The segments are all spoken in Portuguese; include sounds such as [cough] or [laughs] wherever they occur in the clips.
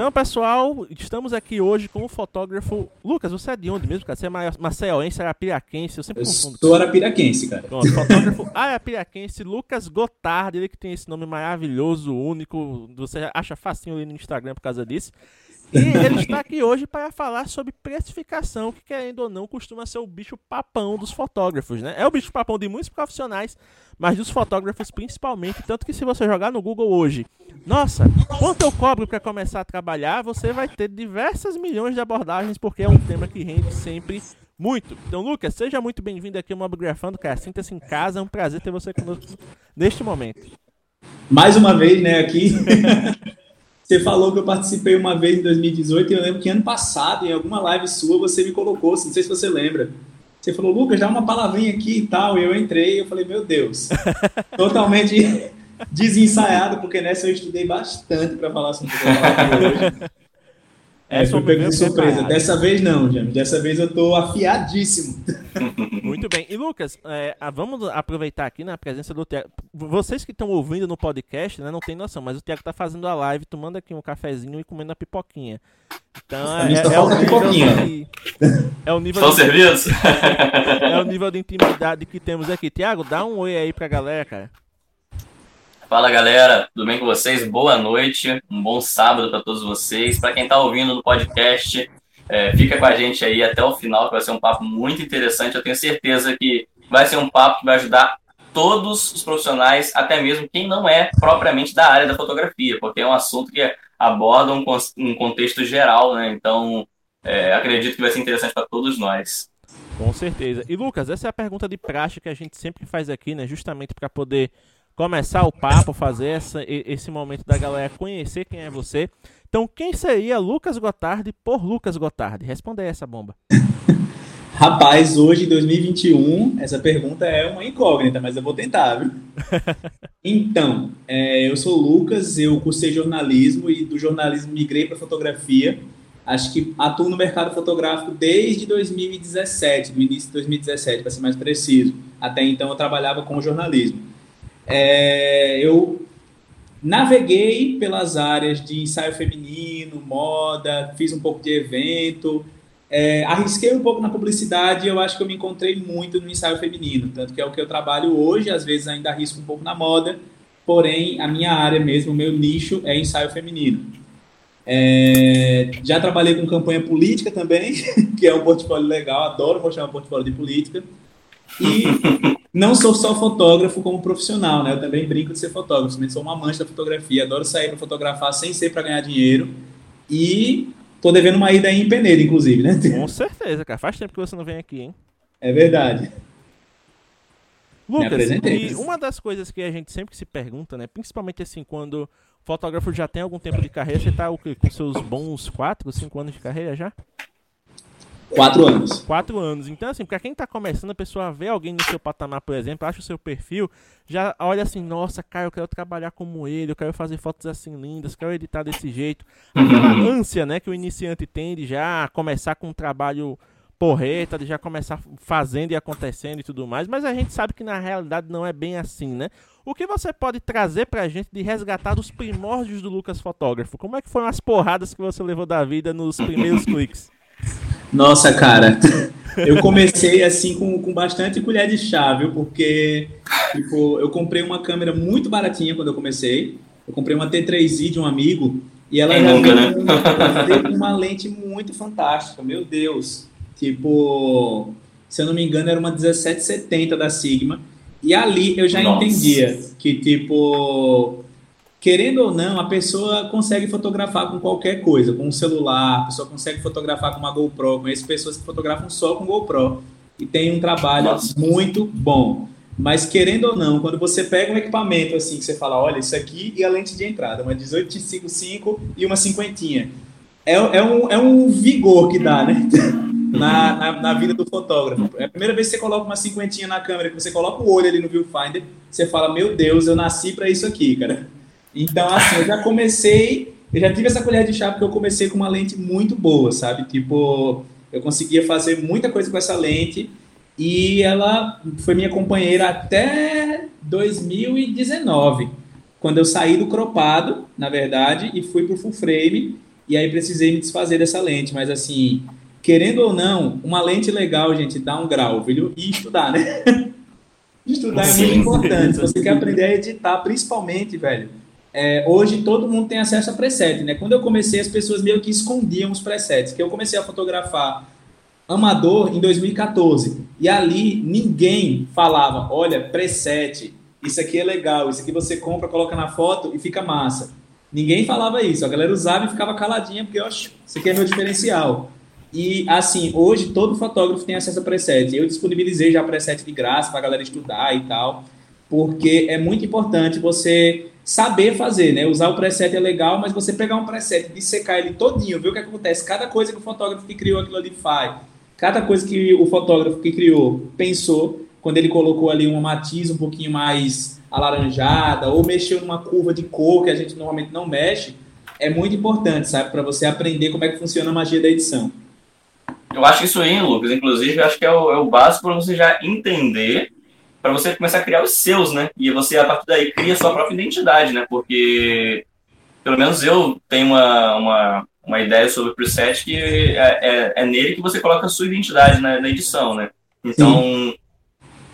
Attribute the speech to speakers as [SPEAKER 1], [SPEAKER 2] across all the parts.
[SPEAKER 1] Então, pessoal, estamos aqui hoje com o fotógrafo Lucas. Você é de onde mesmo, cara? Você é maceiense, arapiraquense? Eu sempre
[SPEAKER 2] eu confundo. Sou arapiraquense, cara.
[SPEAKER 1] Pronto, fotógrafo [laughs] arapiraquense Lucas Gotardi, ele que tem esse nome maravilhoso, único. Você acha facinho ali no Instagram por causa disso. E ele está aqui hoje para falar sobre precificação, que querendo ou não costuma ser o bicho papão dos fotógrafos, né? É o bicho papão de muitos profissionais, mas dos fotógrafos principalmente. Tanto que se você jogar no Google hoje, nossa, quanto eu cobro para começar a trabalhar, você vai ter diversas milhões de abordagens, porque é um tema que rende sempre muito. Então, Lucas, seja muito bem-vindo aqui ao Mobgrafando, cara. Sinta-se em casa, é um prazer ter você conosco neste momento.
[SPEAKER 2] Mais uma vez, né, aqui. [laughs] Você falou que eu participei uma vez em 2018 e eu lembro que ano passado, em alguma live sua, você me colocou, não sei se você lembra. Você falou, Lucas, dá uma palavrinha aqui e tal. E eu entrei e eu falei, meu Deus. [laughs] Totalmente [laughs] desensaiado, porque nessa eu estudei bastante para falar sobre o hoje. É, foi pego de surpresa. Dessa vez não, James. Dessa vez eu tô afiadíssimo. [laughs]
[SPEAKER 1] Muito bem. E Lucas, é, vamos aproveitar aqui na presença do Tiago. Vocês que estão ouvindo no podcast, né, não tem noção, mas o Tiago tá fazendo a live, tomando aqui um cafezinho e comendo a pipoquinha. Então é, é, é, o nível de, é o nível
[SPEAKER 3] Estão de, [laughs]
[SPEAKER 1] é o nível de intimidade que temos aqui. Tiago, dá um oi aí pra galera, cara.
[SPEAKER 3] Fala galera, tudo bem com vocês? Boa noite, um bom sábado para todos vocês. Para quem está ouvindo no podcast, é, fica com a gente aí até o final, que vai ser um papo muito interessante. Eu tenho certeza que vai ser um papo que vai ajudar todos os profissionais, até mesmo quem não é propriamente da área da fotografia, porque é um assunto que aborda um, um contexto geral, né? Então, é, acredito que vai ser interessante para todos nós.
[SPEAKER 1] Com certeza. E Lucas, essa é a pergunta de praxe que a gente sempre faz aqui, né? Justamente para poder começar o papo, fazer essa, esse momento da galera conhecer quem é você. Então, quem seria Lucas Gotardi por Lucas Gotardi? Responda aí essa bomba. [laughs]
[SPEAKER 2] Rapaz, hoje, em 2021, essa pergunta é uma incógnita, mas eu vou tentar, viu? [laughs] então, é, eu sou o Lucas, eu cursei jornalismo e do jornalismo migrei para fotografia. Acho que atuo no mercado fotográfico desde 2017, no início de 2017, para ser mais preciso. Até então, eu trabalhava com jornalismo. É, eu naveguei pelas áreas de ensaio feminino, moda, fiz um pouco de evento, é, arrisquei um pouco na publicidade e eu acho que eu me encontrei muito no ensaio feminino, tanto que é o que eu trabalho hoje, às vezes ainda arrisco um pouco na moda, porém a minha área mesmo, o meu nicho é ensaio feminino. É, já trabalhei com campanha política também, [laughs] que é um portfólio legal, adoro mostrar um portfólio de política. E [laughs] não sou só fotógrafo como profissional, né? Eu também brinco de ser fotógrafo, também sou uma amante da fotografia, adoro sair para fotografar sem ser para ganhar dinheiro. E tô devendo uma ida aí em Peneira, inclusive, né?
[SPEAKER 1] Com certeza, cara. Faz tempo que você não vem aqui, hein?
[SPEAKER 2] É verdade.
[SPEAKER 1] Lucas, e uma das coisas que a gente sempre se pergunta, né? Principalmente assim, quando o fotógrafo já tem algum tempo de carreira, você tá o quê? com seus bons 4, 5 anos de carreira já?
[SPEAKER 2] Quatro anos.
[SPEAKER 1] Quatro anos. Então, assim, pra quem tá começando, a pessoa vê alguém no seu patamar, por exemplo, acha o seu perfil, já olha assim, nossa, cara, eu quero trabalhar como ele, eu quero fazer fotos assim lindas, quero editar desse jeito. Aquela ânsia, né, que o iniciante tem de já começar com um trabalho porreta, de já começar fazendo e acontecendo e tudo mais, mas a gente sabe que na realidade não é bem assim, né? O que você pode trazer pra gente de resgatar dos primórdios do Lucas Fotógrafo? Como é que foram as porradas que você levou da vida nos primeiros [laughs] cliques?
[SPEAKER 2] Nossa, cara, eu comecei assim com, com bastante colher de chá, viu? Porque tipo, eu comprei uma câmera muito baratinha quando eu comecei. Eu comprei uma T3i de um amigo e ela já nunca, né? uma lente muito fantástica, meu Deus. Tipo, se eu não me engano, era uma 1770 da Sigma. E ali eu já Nossa. entendia que, tipo, querendo ou não, a pessoa consegue fotografar com qualquer coisa, com um celular, a pessoa consegue fotografar com uma GoPro. Conheço pessoas que fotografam só com GoPro e tem um trabalho Nossa. muito bom. Mas querendo ou não, quando você pega um equipamento assim, que você fala, olha, isso aqui e a lente de entrada, uma 1855 e uma cinquentinha. É, é, um, é um vigor que dá, né? [laughs] na, na, na, vida do fotógrafo. É a primeira vez que você coloca uma cinquentinha na câmera, que você coloca o olho ali no viewfinder, você fala, meu Deus, eu nasci para isso aqui, cara. Então, assim, eu já comecei, eu já tive essa colher de chá porque eu comecei com uma lente muito boa, sabe? Tipo, eu conseguia fazer muita coisa com essa lente e ela foi minha companheira até 2019, quando eu saí do cropado, na verdade, e fui pro full frame, e aí precisei me desfazer dessa lente, mas assim, querendo ou não, uma lente legal, gente, dá um grau, viu? E estudar, né? [laughs] estudar é muito importante. Você quer [laughs] aprender a editar, principalmente, velho. É, hoje todo mundo tem acesso a preset, né? Quando eu comecei, as pessoas meio que escondiam os presets, que eu comecei a fotografar amador em 2014. E ali ninguém falava: olha, preset, isso aqui é legal, isso aqui você compra, coloca na foto e fica massa. Ninguém falava isso. A galera usava e ficava caladinha, porque, oxe, isso aqui é meu diferencial. E, assim, hoje todo fotógrafo tem acesso a preset. Eu disponibilizei já preset de graça para a galera estudar e tal, porque é muito importante você saber fazer, né? Usar o preset é legal, mas você pegar um preset, dissecar ele todinho, ver o que acontece, cada coisa que o fotógrafo que criou aquilo ali faz, cada coisa que o fotógrafo que criou pensou quando ele colocou ali uma matiz um pouquinho mais alaranjada ou mexeu numa curva de cor que a gente normalmente não mexe, é muito importante, sabe, para você aprender como é que funciona a magia da edição.
[SPEAKER 3] Eu acho isso aí, Lucas, inclusive, eu acho que é o, é o básico para você já entender, para você começar a criar os seus, né? E você, a partir daí, cria sua própria identidade, né? Porque, pelo menos eu tenho uma, uma, uma ideia sobre o preset que é, é, é, nele que você coloca a sua identidade na, na edição, né? Então, Sim.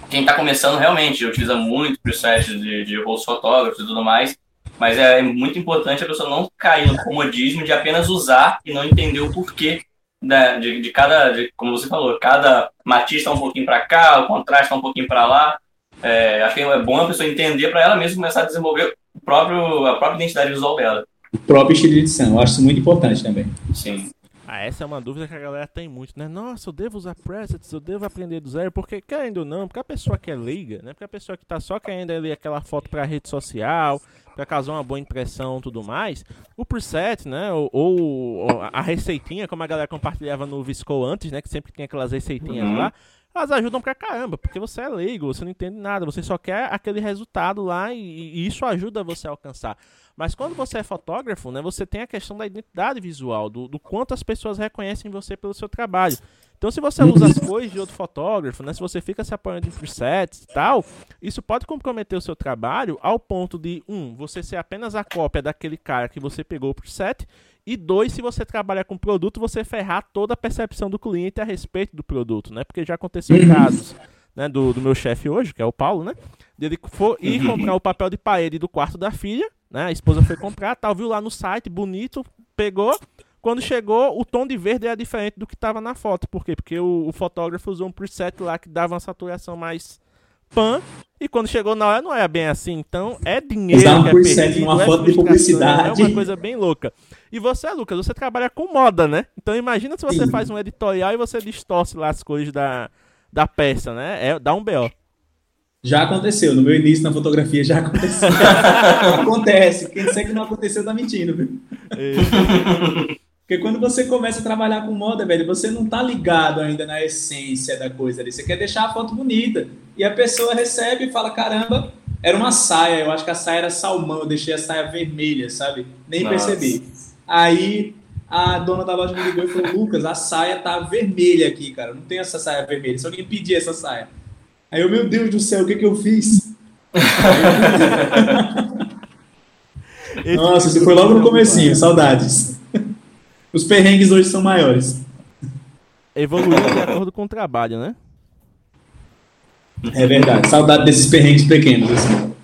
[SPEAKER 3] quem está começando realmente utiliza muito preset de, de rosto fotógrafos e tudo mais, mas é muito importante a pessoa não cair no comodismo de apenas usar e não entender o porquê né, de, de cada, de, como você falou, cada matiz está um pouquinho para cá, o contraste está um pouquinho para lá. É, acho que é bom a pessoa entender para ela mesma começar a desenvolver o próprio, a própria identidade visual dela
[SPEAKER 2] o próprio estilo de edição. Eu acho isso muito importante também.
[SPEAKER 3] Sim.
[SPEAKER 1] Ah, essa é uma dúvida que a galera tem muito, né? Nossa, eu devo usar presets, eu devo aprender do zero, porque querendo ou não, porque a pessoa que é leiga, né? Porque a pessoa que tá só querendo ali aquela foto pra rede social, para causar uma boa impressão e tudo mais, o preset, né? Ou, ou, a receitinha, como a galera compartilhava no Visco antes, né? Que sempre tinha aquelas receitinhas uhum. lá elas ajudam pra caramba, porque você é leigo, você não entende nada, você só quer aquele resultado lá e, e, isso ajuda você a alcançar. Mas quando você é fotógrafo, né, você tem a questão da identidade visual, do, do quanto as pessoas reconhecem você pelo seu trabalho. Então, se você usa as coisas de outro fotógrafo, né, se você fica se apoiando em presets e tal, isso pode comprometer o seu trabalho ao ponto de, um, você ser apenas a cópia daquele cara que você pegou o preset, e dois, se você trabalha com produto, você ferrar toda a percepção do cliente a respeito do produto, né? Porque já aconteceu uhum. casos né, do, do meu chefe hoje, que é o Paulo, né? Dele for ir uhum. comprar o papel de parede do quarto da filha, né? A esposa foi comprar, tal, viu lá no site, bonito, pegou. Quando chegou, o tom de verde era diferente do que estava na foto. Por quê? Porque o, o fotógrafo usou um preset lá que dava uma saturação mais pan. E quando chegou na hora não é bem assim. Então é dinheiro Usar um que é perdido,
[SPEAKER 2] numa é foto de publicidade.
[SPEAKER 1] É uma coisa bem louca. E você, Lucas, você trabalha com moda, né? Então imagina se você Sim. faz um editorial e você distorce lá as coisas da, da peça, né? É, dá um B.O.
[SPEAKER 2] Já aconteceu, no meu início na fotografia já aconteceu. [laughs] Acontece, quem disser que não aconteceu tá mentindo, viu? Porque quando você começa a trabalhar com moda, velho, você não tá ligado ainda na essência da coisa ali. Você quer deixar a foto bonita. E a pessoa recebe e fala: caramba, era uma saia. Eu acho que a saia era salmão. Eu deixei a saia vermelha, sabe? Nem Nossa. percebi. Aí a dona da loja me ligou e falou: Lucas, a saia tá vermelha aqui, cara. Não tem essa saia vermelha. Se alguém pedir essa saia. Aí eu, meu Deus do céu, o que, que eu fiz? [laughs] Nossa, isso foi logo no comecinho, saudades. Os perrengues hoje são maiores.
[SPEAKER 1] Evoluindo de acordo com o trabalho, né?
[SPEAKER 2] É verdade. Saudade desses perrengues pequenos. Assim.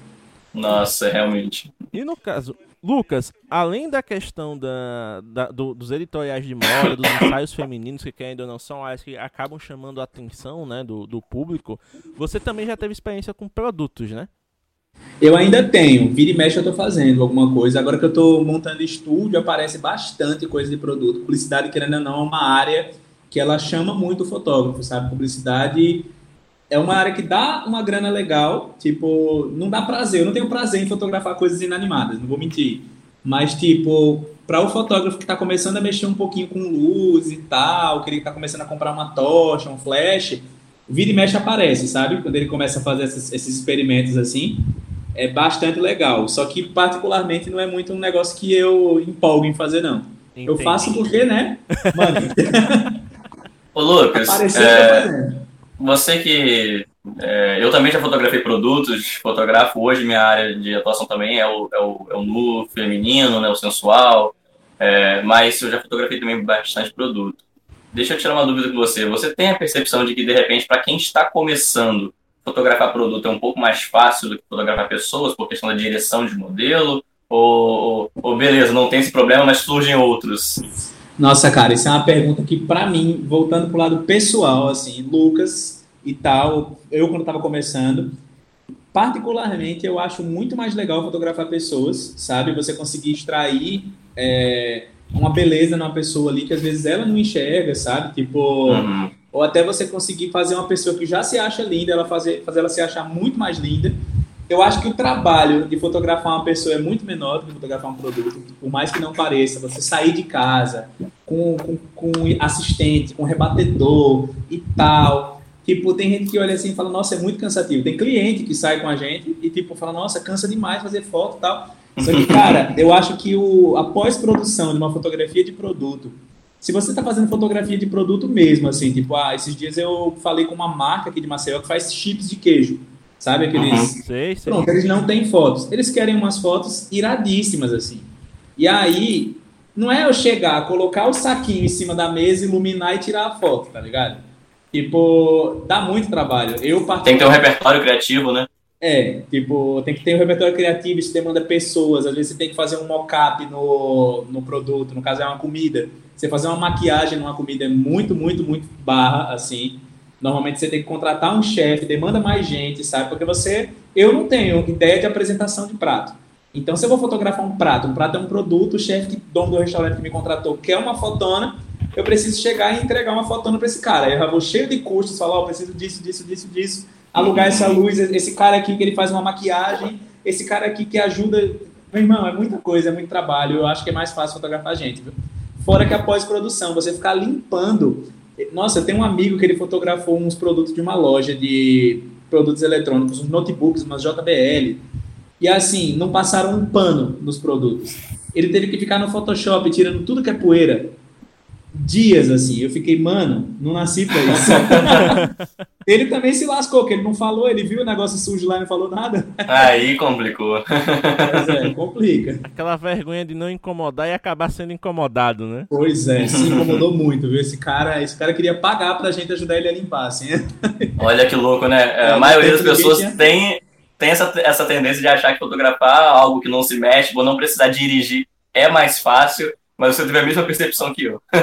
[SPEAKER 3] Nossa, realmente.
[SPEAKER 1] E no caso, Lucas, além da questão da, da do, dos editoriais de moda, dos ensaios femininos, que ainda não são áreas que acabam chamando a atenção né, do, do público, você também já teve experiência com produtos, né?
[SPEAKER 2] Eu ainda tenho, vira e mexe eu estou fazendo alguma coisa. Agora que eu estou montando estúdio, aparece bastante coisa de produto. Publicidade, querendo ou não, é uma área que ela chama muito o fotógrafo, sabe? Publicidade é uma área que dá uma grana legal, tipo, não dá prazer. Eu não tenho prazer em fotografar coisas inanimadas, não vou mentir. Mas, tipo, para o fotógrafo que está começando a mexer um pouquinho com luz e tal, que ele está começando a comprar uma tocha, um flash, vira e mexe aparece, sabe? Quando ele começa a fazer esses, esses experimentos assim, é bastante legal. Só que, particularmente, não é muito um negócio que eu empolgo em fazer, não. Entendi. Eu faço porque, né? Mano. [laughs]
[SPEAKER 3] Ô, Lucas, é, você que. É, eu também já fotografei produtos, fotografo hoje, minha área de atuação também é o, é o, é o nu feminino, né, o sensual, é, mas eu já fotografei também bastante produto. Deixa eu tirar uma dúvida com você. Você tem a percepção de que, de repente, para quem está começando, fotografar produto é um pouco mais fácil do que fotografar pessoas, por questão da direção de modelo? Ou, ou beleza, não tem esse problema, mas surgem outros?
[SPEAKER 2] Nossa, cara, isso é uma pergunta que, para mim, voltando pro lado pessoal, assim, Lucas e tal, eu quando estava começando, particularmente eu acho muito mais legal fotografar pessoas, sabe? Você conseguir extrair é, uma beleza numa pessoa ali que às vezes ela não enxerga, sabe? Tipo, uhum. ou até você conseguir fazer uma pessoa que já se acha linda, ela fazer, fazer ela se achar muito mais linda. Eu acho que o trabalho de fotografar uma pessoa é muito menor do que fotografar um produto, por mais que não pareça. Você sair de casa com, com, com assistente, com rebatedor e tal. Tipo, tem gente que olha assim e fala, nossa, é muito cansativo. Tem cliente que sai com a gente e, tipo, fala, nossa, cansa demais fazer foto e tal. Só que, cara, eu acho que o, a pós-produção de uma fotografia de produto, se você está fazendo fotografia de produto mesmo, assim, tipo, ah, esses dias eu falei com uma marca aqui de Maceió que faz chips de queijo, sabe? Aqueles. Uhum. Sei, sei. Pronto, eles não têm fotos. Eles querem umas fotos iradíssimas, assim. E aí, não é eu chegar, colocar o saquinho em cima da mesa, iluminar e tirar a foto, tá ligado? Tipo, dá muito trabalho. Eu
[SPEAKER 3] Tem que ter um repertório criativo, né?
[SPEAKER 2] É, tipo, tem que ter um repertório criativo, isso demanda pessoas. Às vezes você tem que fazer um mock-up no, no produto, no caso é uma comida. Você fazer uma maquiagem numa comida é muito, muito, muito barra, assim. Normalmente você tem que contratar um chefe, demanda mais gente, sabe? Porque você. Eu não tenho ideia de apresentação de prato. Então, se eu vou fotografar um prato, um prato é um produto, o chefe, dono do restaurante que me contratou, quer uma fotona, eu preciso chegar e entregar uma fotona para esse cara. Eu já vou cheio de custos, falar, ó, oh, preciso disso, disso, disso, disso alugar essa luz, esse cara aqui que ele faz uma maquiagem, esse cara aqui que ajuda. Meu irmão, é muita coisa, é muito trabalho. Eu acho que é mais fácil fotografar a gente, viu? Fora que a pós-produção, você ficar limpando. Nossa, eu tenho um amigo que ele fotografou uns produtos de uma loja de produtos eletrônicos, uns notebooks, umas JBL. E assim, não passaram um pano nos produtos. Ele teve que ficar no Photoshop tirando tudo que é poeira dias assim. Eu fiquei, mano, não nasci pra isso. [laughs] ele também se lascou, que ele não falou, ele viu o negócio sujo lá e não falou nada.
[SPEAKER 3] Aí complicou.
[SPEAKER 2] Pois é, complica.
[SPEAKER 1] Aquela vergonha de não incomodar e acabar sendo incomodado, né?
[SPEAKER 2] Pois é, se incomodou [laughs] muito, viu? Esse cara, esse cara queria pagar pra gente ajudar ele a limpar, assim.
[SPEAKER 3] Olha que louco, né? É, a maioria das pessoas tem, tem essa, essa tendência de achar que fotografar algo que não se mexe, vou não precisar dirigir, é mais fácil mas você teve a mesma percepção que eu. [laughs]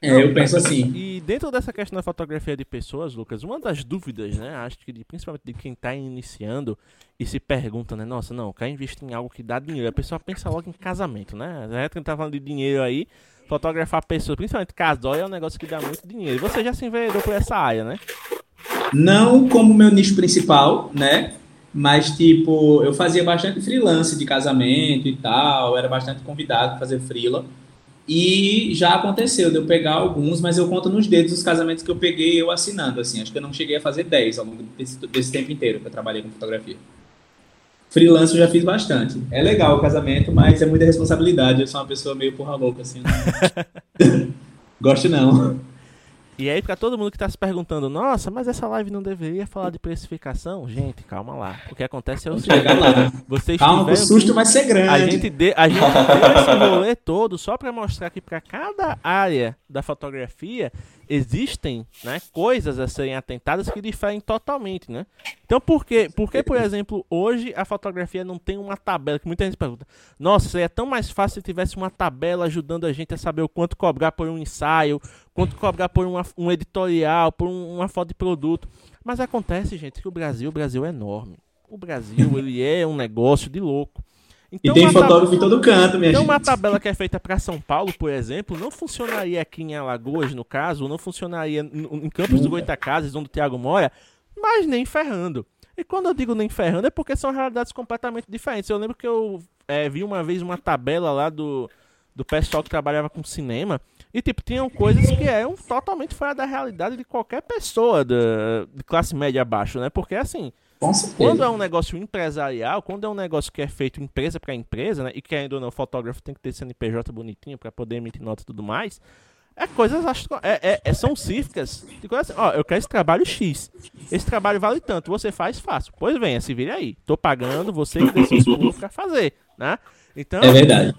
[SPEAKER 2] é, eu penso assim.
[SPEAKER 1] E dentro dessa questão da fotografia de pessoas, Lucas, uma das dúvidas, né, acho que de, principalmente de quem está iniciando e se pergunta, né, nossa, não, quer investir em algo que dá dinheiro. A pessoa pensa logo em casamento, né? A gente tá falando de dinheiro aí, fotografar pessoas, principalmente casal, é um negócio que dá muito dinheiro. Você já se enveredou por essa área, né?
[SPEAKER 2] Não como meu nicho principal, né? Mas, tipo, eu fazia bastante freelance de casamento e tal, era bastante convidado para fazer freela. E já aconteceu de eu pegar alguns, mas eu conto nos dedos os casamentos que eu peguei eu assinando, assim. Acho que eu não cheguei a fazer 10 ao longo desse, desse tempo inteiro que eu trabalhei com fotografia. Freelance eu já fiz bastante. É legal o casamento, mas é muita responsabilidade. Eu sou uma pessoa meio porra louca, assim. Não... [laughs] Gosto não.
[SPEAKER 1] E aí, para todo mundo que está se perguntando, nossa, mas essa live não deveria falar de precificação? Gente, calma lá. O que acontece é o seguinte:
[SPEAKER 2] vocês calma, o susto vai ser grande.
[SPEAKER 1] A gente, de, a gente deu esse rolê todo só para mostrar que para cada área da fotografia existem né, coisas a serem atentadas que diferem totalmente, né? Então, por que, por que, por exemplo, hoje a fotografia não tem uma tabela? Que muita gente pergunta, nossa, seria tão mais fácil se tivesse uma tabela ajudando a gente a saber o quanto cobrar por um ensaio, quanto cobrar por uma, um editorial, por um, uma foto de produto. Mas acontece, gente, que o Brasil, o Brasil é enorme. O Brasil, ele é um negócio de louco.
[SPEAKER 2] Então, e tem fotógrafo em todo canto, minha
[SPEAKER 1] então,
[SPEAKER 2] gente.
[SPEAKER 1] uma tabela que é feita para São Paulo, por exemplo, não funcionaria aqui em Alagoas, no caso, não funcionaria em Campos dos Goitacazes, onde o Thiago mora, mas nem ferrando. E quando eu digo nem ferrando é porque são realidades completamente diferentes. Eu lembro que eu é, vi uma vez uma tabela lá do, do pessoal que trabalhava com cinema e, tipo, tinham coisas que eram totalmente fora da realidade de qualquer pessoa de, de classe média abaixo, né? Porque, assim, quando é um negócio empresarial, quando é um negócio que é feito empresa para empresa, né? E que ainda não, o fotógrafo tem que ter CNPJ bonitinho para poder emitir nota e tudo mais. É coisas, acho é, é, é, são cíficas. De coisa assim, ó, eu quero esse trabalho X. Esse trabalho vale tanto, você faz fácil. Pois venha, se vire aí. Tô pagando, você que pulos pra fazer, né?
[SPEAKER 2] Então, é verdade.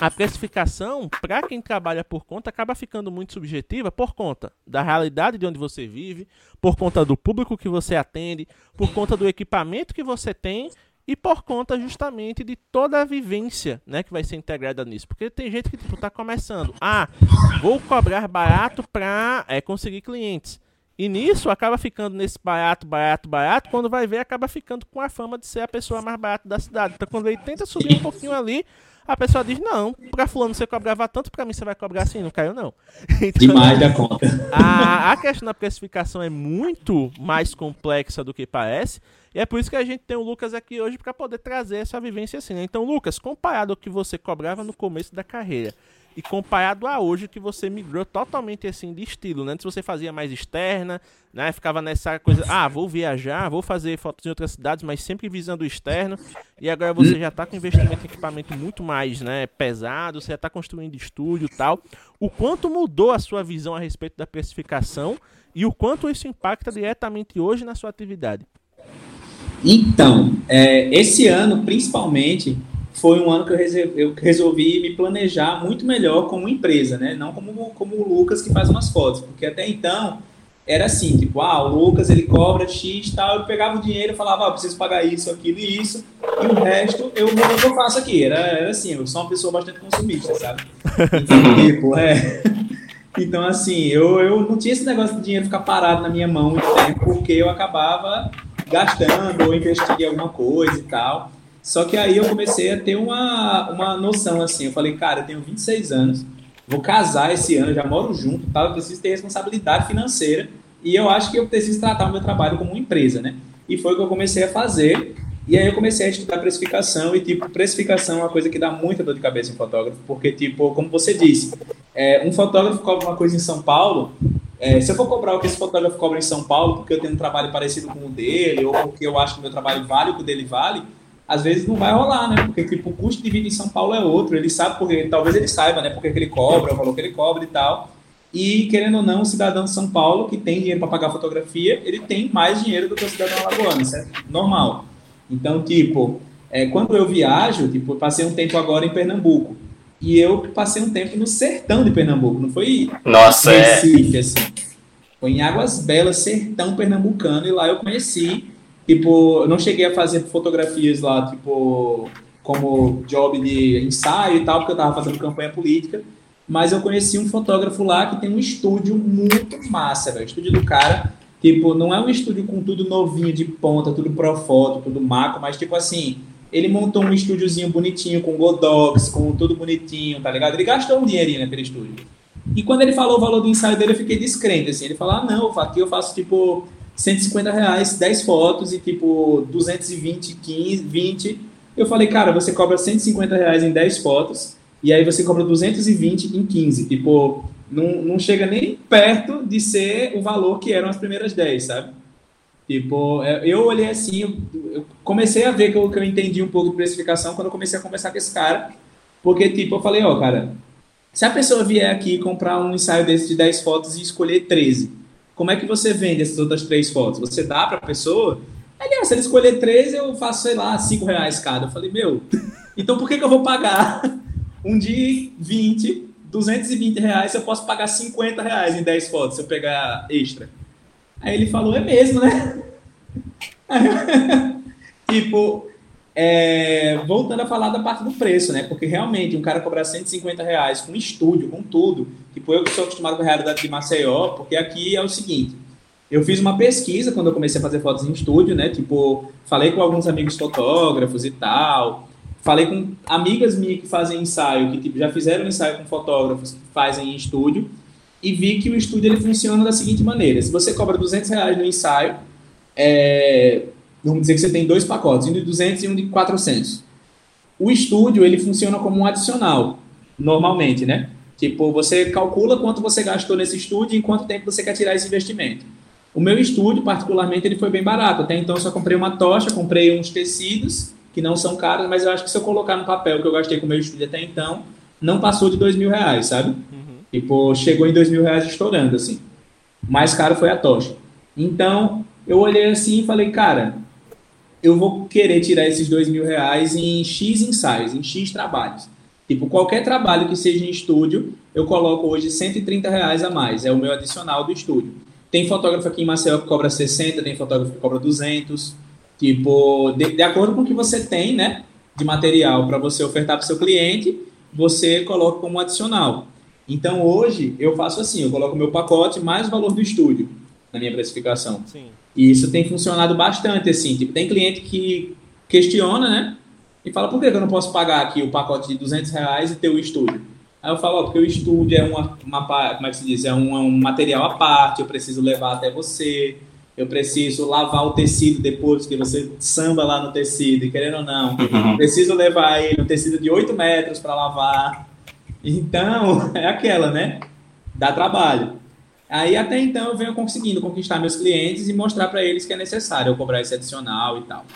[SPEAKER 1] A precificação, para quem trabalha por conta, acaba ficando muito subjetiva por conta da realidade de onde você vive, por conta do público que você atende, por conta do equipamento que você tem e por conta justamente de toda a vivência, né, que vai ser integrada nisso. Porque tem gente que tipo tá começando, ah, vou cobrar barato para é, conseguir clientes. E nisso acaba ficando nesse barato, barato, barato, quando vai ver acaba ficando com a fama de ser a pessoa mais barata da cidade. Então quando ele tenta subir um pouquinho ali, a pessoa diz, não, pra fulano você cobrava tanto, pra mim você vai cobrar assim, não caiu não. [laughs]
[SPEAKER 2] Então, Demais da conta.
[SPEAKER 1] A, a questão da precificação é muito mais complexa do que parece, e é por isso que a gente tem o Lucas aqui hoje para poder trazer essa vivência assim, né? Então, Lucas, comparado ao que você cobrava no começo da carreira, e comparado a hoje que você migrou totalmente assim de estilo, né? Antes você fazia mais externa, né? Ficava nessa coisa, ah, vou viajar, vou fazer fotos em outras cidades, mas sempre visando o externo. E agora você já está com investimento em equipamento muito mais, né, pesado, você já está construindo estúdio, tal. O quanto mudou a sua visão a respeito da precificação e o quanto isso impacta diretamente hoje na sua atividade?
[SPEAKER 2] Então, é, esse ano, principalmente, foi um ano que eu, eu resolvi me planejar muito melhor como empresa, né? Não como, como o Lucas que faz umas fotos, porque até então era assim, tipo, ah, o Lucas ele cobra X tal, eu pegava o dinheiro e falava, ah, eu preciso pagar isso, aquilo e isso, e o resto eu, eu faço aqui. Era, era assim, eu sou uma pessoa bastante consumista, sabe? Então, [laughs] tipo, é. Então, assim, eu, eu não tinha esse negócio de dinheiro ficar parado na minha mão muito tempo, porque eu acabava gastando ou investindo em alguma coisa e tal. Só que aí eu comecei a ter uma, uma noção assim. Eu falei, cara, eu tenho 26 anos, vou casar esse ano, já moro junto, tá? eu preciso ter responsabilidade financeira e eu acho que eu preciso tratar o meu trabalho como uma empresa, né? E foi o que eu comecei a fazer. E aí eu comecei a estudar precificação e, tipo, precificação é uma coisa que dá muita dor de cabeça em fotógrafo, porque, tipo, como você disse, é, um fotógrafo cobra uma coisa em São Paulo, é, se eu for cobrar o que esse fotógrafo cobra em São Paulo, porque eu tenho um trabalho parecido com o dele, ou porque eu acho que o meu trabalho vale o que o dele vale, às vezes não vai rolar, né? Porque tipo, o custo de vida em São Paulo é outro. Ele sabe porque, talvez ele saiba, né? Porque que ele cobra, o valor que ele cobra e tal. E querendo ou não, o cidadão de São Paulo que tem dinheiro para pagar fotografia, ele tem mais dinheiro do que o cidadão alagoano, isso é normal. Então, tipo, é, quando eu viajo, tipo, eu passei um tempo agora em Pernambuco. E eu passei um tempo no sertão de Pernambuco, não foi
[SPEAKER 3] Nossa,
[SPEAKER 2] é. Recife, é... assim. Foi em Águas Belas, sertão pernambucano, e lá eu conheci Tipo, eu não cheguei a fazer fotografias lá, tipo, como job de ensaio e tal, porque eu tava fazendo campanha política. Mas eu conheci um fotógrafo lá que tem um estúdio muito massa, velho. O estúdio do cara, tipo, não é um estúdio com tudo novinho de ponta, tudo pro foto, tudo macro, mas tipo assim, ele montou um estúdiozinho bonitinho, com Godox, com tudo bonitinho, tá ligado? Ele gastou um dinheirinho naquele estúdio. E quando ele falou o valor do ensaio dele, eu fiquei descrente, assim. Ele falou, ah, não, aqui eu faço, tipo, 150 reais, 10 fotos e tipo 220, 15, 20. Eu falei, cara, você cobra 150 reais em 10 fotos e aí você cobra 220 em 15. Tipo, não, não chega nem perto de ser o valor que eram as primeiras 10, sabe? Tipo, é, eu olhei assim, eu comecei a ver que eu, que eu entendi um pouco de precificação quando eu comecei a conversar com esse cara. Porque, tipo, eu falei, ó, oh, cara, se a pessoa vier aqui comprar um ensaio desse de 10 fotos e escolher 13, como é que você vende essas outras três fotos? Você dá para a pessoa? Aliás, se ele escolher três, eu faço, sei lá, cinco reais cada. Eu falei, meu, então por que, que eu vou pagar [laughs] um de 20, 220 reais se eu posso pagar 50 reais em 10 fotos se eu pegar extra? Aí ele falou, é mesmo, né? [laughs] [laughs] tipo, é, voltando a falar da parte do preço, né? Porque realmente um cara cobrar 150 reais com estúdio, com tudo, tipo eu que sou acostumado com a realidade de Maceió, porque aqui é o seguinte, eu fiz uma pesquisa quando eu comecei a fazer fotos em estúdio, né? Tipo, falei com alguns amigos fotógrafos e tal, falei com amigas minhas que fazem ensaio, que tipo, já fizeram ensaio com fotógrafos que fazem em estúdio, e vi que o estúdio ele funciona da seguinte maneira: se você cobra 200 reais no ensaio, é, vamos dizer que você tem dois pacotes, um de 200 e um de 400. O estúdio, ele funciona como um adicional, normalmente, né? Tipo, você calcula quanto você gastou nesse estúdio e em quanto tempo você quer tirar esse investimento. O meu estúdio, particularmente, ele foi bem barato. Até então, eu só comprei uma tocha, comprei uns tecidos, que não são caros, mas eu acho que se eu colocar no papel que eu gastei com o meu estúdio até então, não passou de dois mil reais, sabe? Uhum. Tipo, chegou em dois mil reais estourando, assim. O mais caro foi a tocha. Então, eu olhei assim e falei, cara, eu vou querer tirar esses dois mil reais em X ensaios, em X trabalhos. Tipo, qualquer trabalho que seja em estúdio, eu coloco hoje 130 reais a mais. É o meu adicional do estúdio. Tem fotógrafo aqui em Maceió que cobra 60, tem fotógrafo que cobra 200. Tipo, de, de acordo com o que você tem, né, de material para você ofertar para o seu cliente, você coloca como adicional. Então, hoje, eu faço assim, eu coloco meu pacote mais o valor do estúdio na minha precificação. Sim. E isso tem funcionado bastante, assim. Tipo, tem cliente que questiona, né? E fala, por que eu não posso pagar aqui o pacote de 200 reais e ter o estúdio? Aí eu falo, ó, porque o estúdio é uma, uma como é que se diz? É um, um material à parte, eu preciso levar até você, eu preciso lavar o tecido depois, que você samba lá no tecido, e querendo ou não, uhum. preciso levar ele, um tecido de 8 metros para lavar. Então, [laughs] é aquela, né? Dá trabalho. Aí até então eu venho conseguindo conquistar meus clientes e mostrar para eles que é necessário eu cobrar esse adicional e tal.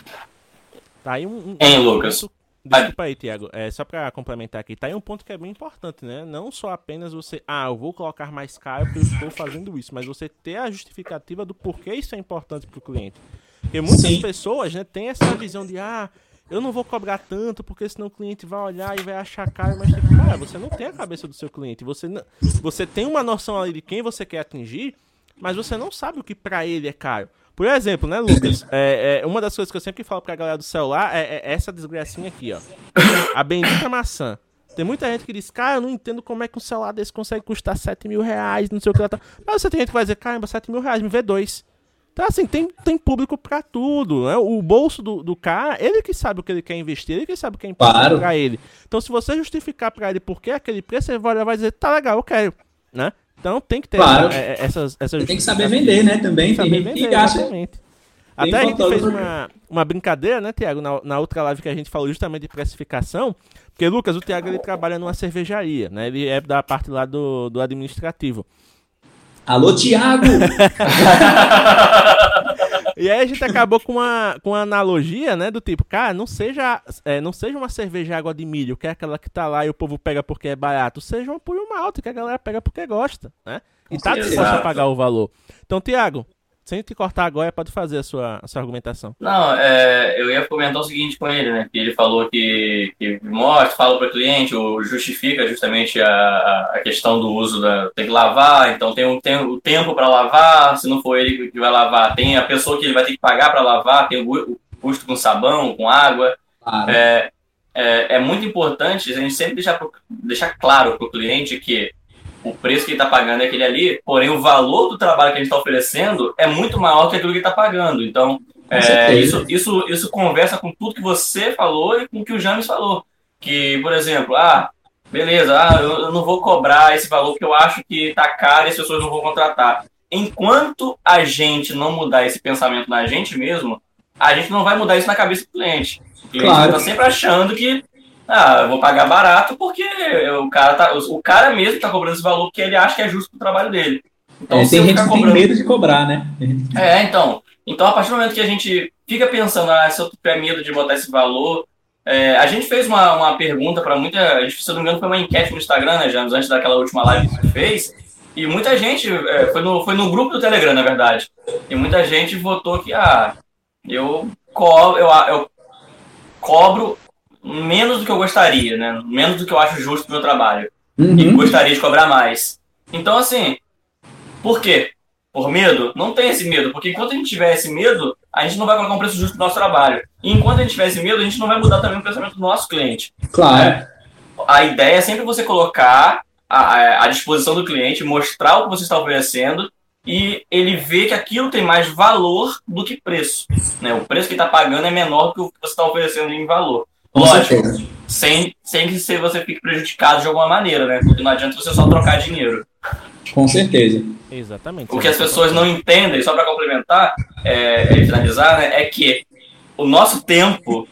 [SPEAKER 1] Tá aí um, um,
[SPEAKER 3] hein, Lucas?
[SPEAKER 1] Desculpa aí, Tiago. É, só para complementar aqui, tá aí um ponto que é bem importante, né? Não só apenas você, ah, eu vou colocar mais caro porque eu estou fazendo isso, mas você ter a justificativa do porquê isso é importante para o cliente. Porque muitas Sim. pessoas, né, têm essa visão de, ah, eu não vou cobrar tanto porque senão o cliente vai olhar e vai achar caro, mas tipo, cara, você não tem a cabeça do seu cliente. Você, não, você tem uma noção ali de quem você quer atingir, mas você não sabe o que para ele é caro. Por exemplo, né, Lucas? É, é, uma das coisas que eu sempre falo pra galera do celular é, é essa desgracinha aqui, ó. A bendita maçã. Tem muita gente que diz, cara, eu não entendo como é que um celular desse consegue custar 7 mil reais, não sei o que lá tá. Mas você tem gente que vai dizer, caramba, 7 mil reais, me vê dois. Então, assim, tem, tem público pra tudo, né? O bolso do, do cara, ele que sabe o que ele quer investir, ele que sabe o que é importante claro. pra ele. Então, se você justificar pra ele por que aquele preço, ele vai, vai dizer, tá legal, eu quero, né? Então tem que ter
[SPEAKER 2] claro.
[SPEAKER 1] essa, é, essas, essas.
[SPEAKER 2] Tem que saber vender, né? Também tem, tem
[SPEAKER 1] vender, exatamente. Até a gente fez uma, uma brincadeira, né, Tiago, na, na outra live que a gente falou justamente de precificação, porque, Lucas, o Tiago ele trabalha numa cervejaria, né? Ele é da parte lá do, do administrativo.
[SPEAKER 2] Alô, Tiago! [laughs]
[SPEAKER 1] e aí a gente acabou com uma, com uma analogia, né? Do tipo, cara, não seja, é, não seja uma cerveja água de milho, que é aquela que tá lá e o povo pega porque é barato. Seja uma puro malte, que a galera pega porque gosta, né? E tá disposto a pagar o valor. Então, Tiago, sem te cortar agora, pode fazer a sua, a sua argumentação.
[SPEAKER 3] Não, é, eu ia comentar o seguinte com ele, né? Que ele falou que, que mostra, fala para o cliente, ou justifica justamente a, a questão do uso da. tem que lavar, então tem, um, tem o tempo para lavar, se não for ele que vai lavar, tem a pessoa que ele vai ter que pagar para lavar, tem o, o, custo com sabão, com água. Claro. É, é, é, muito importante a gente sempre deixar, deixar claro para o cliente que o preço que ele está pagando é aquele ali, porém o valor do trabalho que a gente está oferecendo é muito maior que aquilo que ele está pagando. Então, é, isso, isso, isso conversa com tudo que você falou e com o que o James falou. Que, por exemplo, ah, beleza, ah, eu, eu não vou cobrar esse valor porque eu acho que está caro e as pessoas não vão contratar. Enquanto a gente não mudar esse pensamento na gente mesmo, a gente não vai mudar isso na cabeça do cliente. O cliente está claro. sempre achando que ah, eu vou pagar barato porque o cara, tá, o cara mesmo está cobrando esse valor porque ele acha que é justo pro trabalho dele.
[SPEAKER 2] Então, é, tem gente que cobrando... tem medo de cobrar, né?
[SPEAKER 3] É, então. Então, a partir do momento que a gente fica pensando, ah, se eu tiver medo de botar esse valor. É, a gente fez uma, uma pergunta para muita. Gente, se eu não me engano, foi uma enquete no Instagram, né, James, antes daquela última live que a gente fez. E muita gente. É, foi, no, foi no grupo do Telegram, na verdade. E muita gente votou que, ah, eu, co eu, eu cobro menos do que eu gostaria, né? Menos do que eu acho justo pro meu trabalho. Uhum. E gostaria de cobrar mais. Então, assim, por quê? Por medo? Não tem esse medo, porque enquanto a gente tiver esse medo, a gente não vai colocar um preço justo pro nosso trabalho. E enquanto a gente tiver esse medo, a gente não vai mudar também o pensamento do nosso cliente.
[SPEAKER 2] Claro. É.
[SPEAKER 3] A ideia é sempre você colocar à disposição do cliente, mostrar o que você está oferecendo e ele vê que aquilo tem mais valor do que preço. Né? O preço que está pagando é menor do que o que você está oferecendo em valor. Lógico, sem, sem que você fique prejudicado de alguma maneira, né? Porque não adianta você só trocar dinheiro.
[SPEAKER 2] Com certeza.
[SPEAKER 1] Exatamente.
[SPEAKER 3] O que as pessoas não entendem, só para complementar é, e finalizar, né, é que o nosso tempo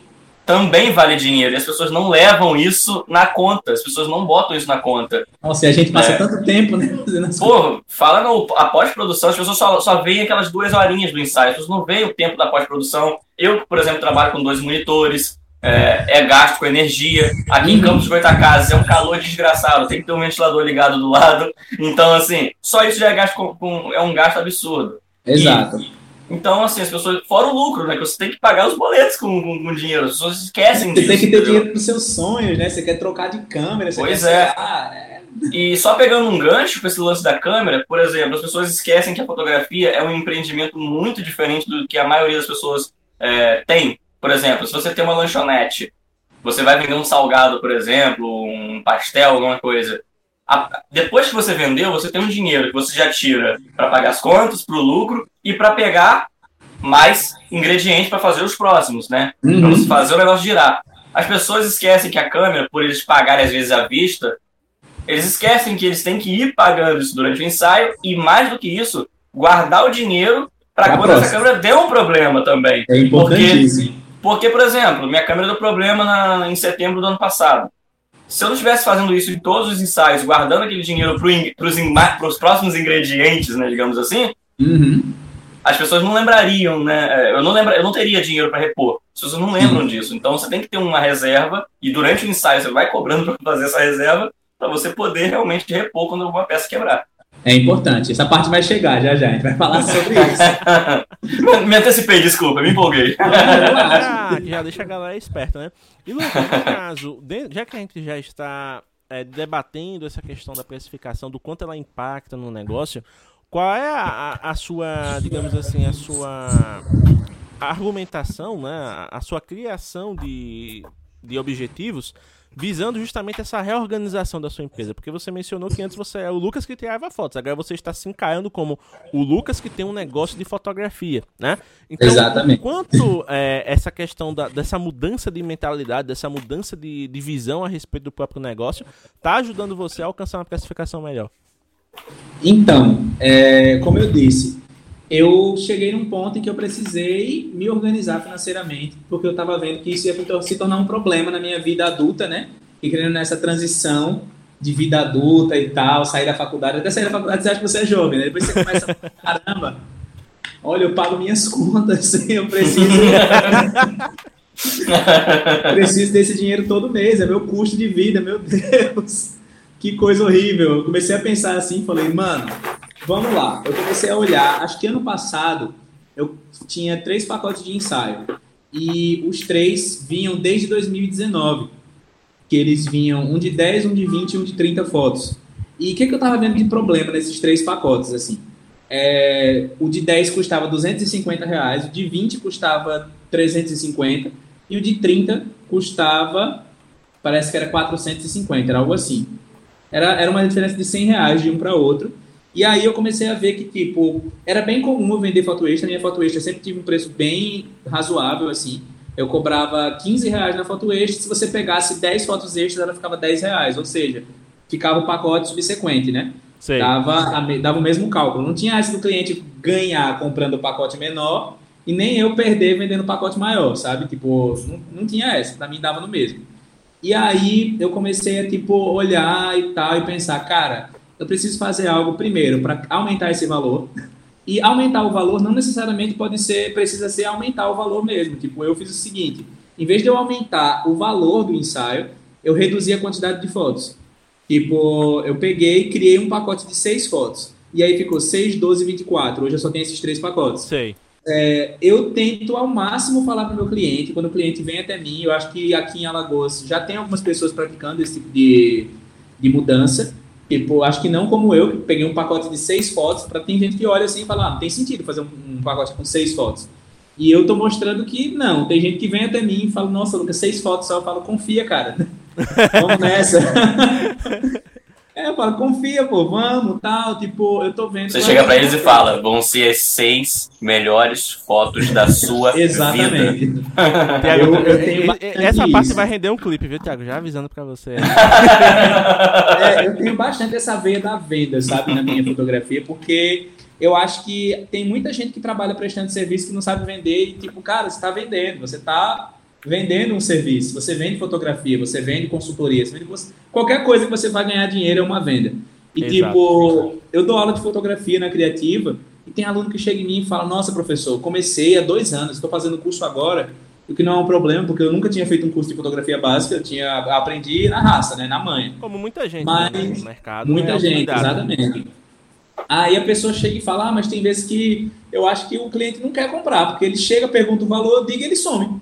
[SPEAKER 3] também vale dinheiro e as pessoas não levam isso na conta, as pessoas não botam isso na conta.
[SPEAKER 2] Nossa, e a gente passa é. tanto tempo, né?
[SPEAKER 3] Pô, fala no a pós-produção, as pessoas só, só veem aquelas duas horinhas do ensaio, as pessoas não veem o tempo da pós-produção. Eu, por exemplo, trabalho com dois monitores, é, é gasto com energia. Aqui em Campos de Goitacazes é um calor desgraçado, tem que ter um ventilador ligado do lado. Então, assim, só isso já é, gasto com, com é um gasto absurdo.
[SPEAKER 2] Exato.
[SPEAKER 3] E, então, assim, as pessoas. Fora o lucro, né? Que você tem que pagar os boletos com, com, com dinheiro. As pessoas esquecem
[SPEAKER 2] você
[SPEAKER 3] disso.
[SPEAKER 2] Você tem que ter dinheiro para os seus sonhos, né? Você quer trocar de câmera.
[SPEAKER 3] pois é. é. E só pegando um gancho com esse lance da câmera, por exemplo, as pessoas esquecem que a fotografia é um empreendimento muito diferente do que a maioria das pessoas é, tem. Por exemplo, se você tem uma lanchonete, você vai vender um salgado, por exemplo, um pastel, alguma coisa. A, depois que você vendeu, você tem um dinheiro que você já tira para pagar as contas, para o lucro e para pegar mais ingredientes para fazer os próximos, né? Uhum. Para você fazer o negócio girar. As pessoas esquecem que a câmera, por eles pagarem às vezes à vista, eles esquecem que eles têm que ir pagando isso durante o ensaio e, mais do que isso, guardar o dinheiro para quando próxima. essa câmera der um problema também.
[SPEAKER 2] É importantíssimo.
[SPEAKER 3] Porque porque, por exemplo, minha câmera deu problema na, em setembro do ano passado. Se eu não estivesse fazendo isso em todos os ensaios, guardando aquele dinheiro para os próximos ingredientes, né, digamos assim,
[SPEAKER 2] uhum.
[SPEAKER 3] as pessoas não lembrariam, né? Eu não, lembra, eu não teria dinheiro para repor. As pessoas não lembram uhum. disso. Então você tem que ter uma reserva e durante o ensaio você vai cobrando [laughs] para fazer essa reserva para você poder realmente repor quando alguma peça quebrar.
[SPEAKER 2] É importante. Essa parte vai chegar já já. A gente vai falar sobre isso. [laughs]
[SPEAKER 3] me antecipei, desculpa, me empolguei. [laughs]
[SPEAKER 1] Ah, já deixa a galera esperta, né? E Lucas, no caso, já que a gente já está é, debatendo essa questão da precificação, do quanto ela impacta no negócio, qual é a, a, a sua, digamos assim, a sua argumentação, né? A sua criação de, de objetivos visando justamente essa reorganização da sua empresa. Porque você mencionou que antes você é o Lucas que tirava fotos, agora você está se encarando como o Lucas que tem um negócio de fotografia, né?
[SPEAKER 2] Então, Exatamente.
[SPEAKER 1] quanto é, essa questão da, dessa mudança de mentalidade, dessa mudança de, de visão a respeito do próprio negócio, está ajudando você a alcançar uma classificação melhor?
[SPEAKER 2] Então, é, como eu disse, eu cheguei num ponto em que eu precisei me organizar financeiramente, porque eu estava vendo que isso ia se tornar um problema na minha vida adulta, né? E querendo nessa transição de vida adulta e tal, sair da faculdade, até sair da faculdade você acha que você é jovem, né? Depois você começa a caramba, olha, eu pago minhas [laughs] contas, [laughs] eu preciso. [laughs] preciso desse dinheiro todo mês, é meu custo de vida, meu Deus. Que coisa horrível. Eu comecei a pensar assim, falei, mano, Vamos lá, eu comecei a olhar, acho que ano passado eu tinha três pacotes de ensaio e os três vinham desde 2019, que eles vinham um de 10, um de 20 e um de 30 fotos. E o que, que eu estava vendo de problema nesses três pacotes, assim? É, o de 10 custava 250 reais, o de 20 custava 350 e o de 30 custava, parece que era 450, era algo assim. Era, era uma diferença de 100 reais de um para outro. E aí eu comecei a ver que, tipo, era bem comum eu vender foto extra. Minha foto extra sempre tive um preço bem razoável, assim. Eu cobrava 15 reais na foto extra. Se você pegasse 10 fotos extras, ela ficava 10 reais. Ou seja, ficava o pacote subsequente, né?
[SPEAKER 1] Sei.
[SPEAKER 2] Dava, dava o mesmo cálculo. Não tinha essa do cliente ganhar comprando o pacote menor e nem eu perder vendendo o pacote maior, sabe? Tipo, não, não tinha essa. Pra mim dava no mesmo. E aí eu comecei a, tipo, olhar e tal e pensar, cara eu preciso fazer algo primeiro para aumentar esse valor. E aumentar o valor não necessariamente pode ser, precisa ser aumentar o valor mesmo. Tipo, eu fiz o seguinte: em vez de eu aumentar o valor do ensaio, eu reduzi a quantidade de fotos. Tipo, eu peguei e criei um pacote de seis fotos. E aí ficou 6, 12 24. Hoje eu só tenho esses três pacotes.
[SPEAKER 1] Sei.
[SPEAKER 2] É, eu tento ao máximo falar para o meu cliente, quando o cliente vem até mim, eu acho que aqui em Alagoas já tem algumas pessoas praticando esse tipo de, de mudança. Tipo, acho que não como eu, que peguei um pacote de seis fotos, para tem gente que olha assim e fala, ah, não tem sentido fazer um, um, pacote com seis fotos. E eu tô mostrando que não, tem gente que vem até mim e fala, nossa, Lucas, seis fotos só, eu falo, confia, cara. [laughs] Vamos nessa. [laughs] é, eu falo, confia, pô, vamos, tal, tipo, eu tô vendo.
[SPEAKER 3] Você chega pra eles e fala, vão ser as seis melhores fotos da sua [laughs]
[SPEAKER 2] Exatamente.
[SPEAKER 3] vida. [laughs]
[SPEAKER 1] Tiago,
[SPEAKER 2] Eu- eu tenho
[SPEAKER 1] essa parte
[SPEAKER 2] isso.
[SPEAKER 1] vai render um clipe, viu, Thiago? Já avisando pra você. [laughs]
[SPEAKER 2] É, eu tenho bastante essa veia da venda, sabe, na minha fotografia, porque eu acho que tem muita gente que trabalha prestando serviço que não sabe vender e, tipo, cara, você está vendendo, você está vendendo um serviço, você vende fotografia, você vende consultoria, você vende qualquer coisa que você vai ganhar dinheiro é uma venda. E,
[SPEAKER 1] Exato.
[SPEAKER 2] tipo, eu dou aula de fotografia na Criativa e tem aluno que chega em mim e fala, nossa, professor, comecei há dois anos, estou fazendo curso agora, o que não é um problema, porque eu nunca tinha feito um curso de fotografia básica, eu tinha aprendi na raça, né, na manha.
[SPEAKER 1] Como muita gente
[SPEAKER 2] Mas
[SPEAKER 1] né, no mercado.
[SPEAKER 2] Muita
[SPEAKER 1] é
[SPEAKER 2] gente, exatamente. Aí a pessoa chega e fala, ah, mas tem vezes que eu acho que o cliente não quer comprar, porque ele chega, pergunta o valor, eu digo e ele some.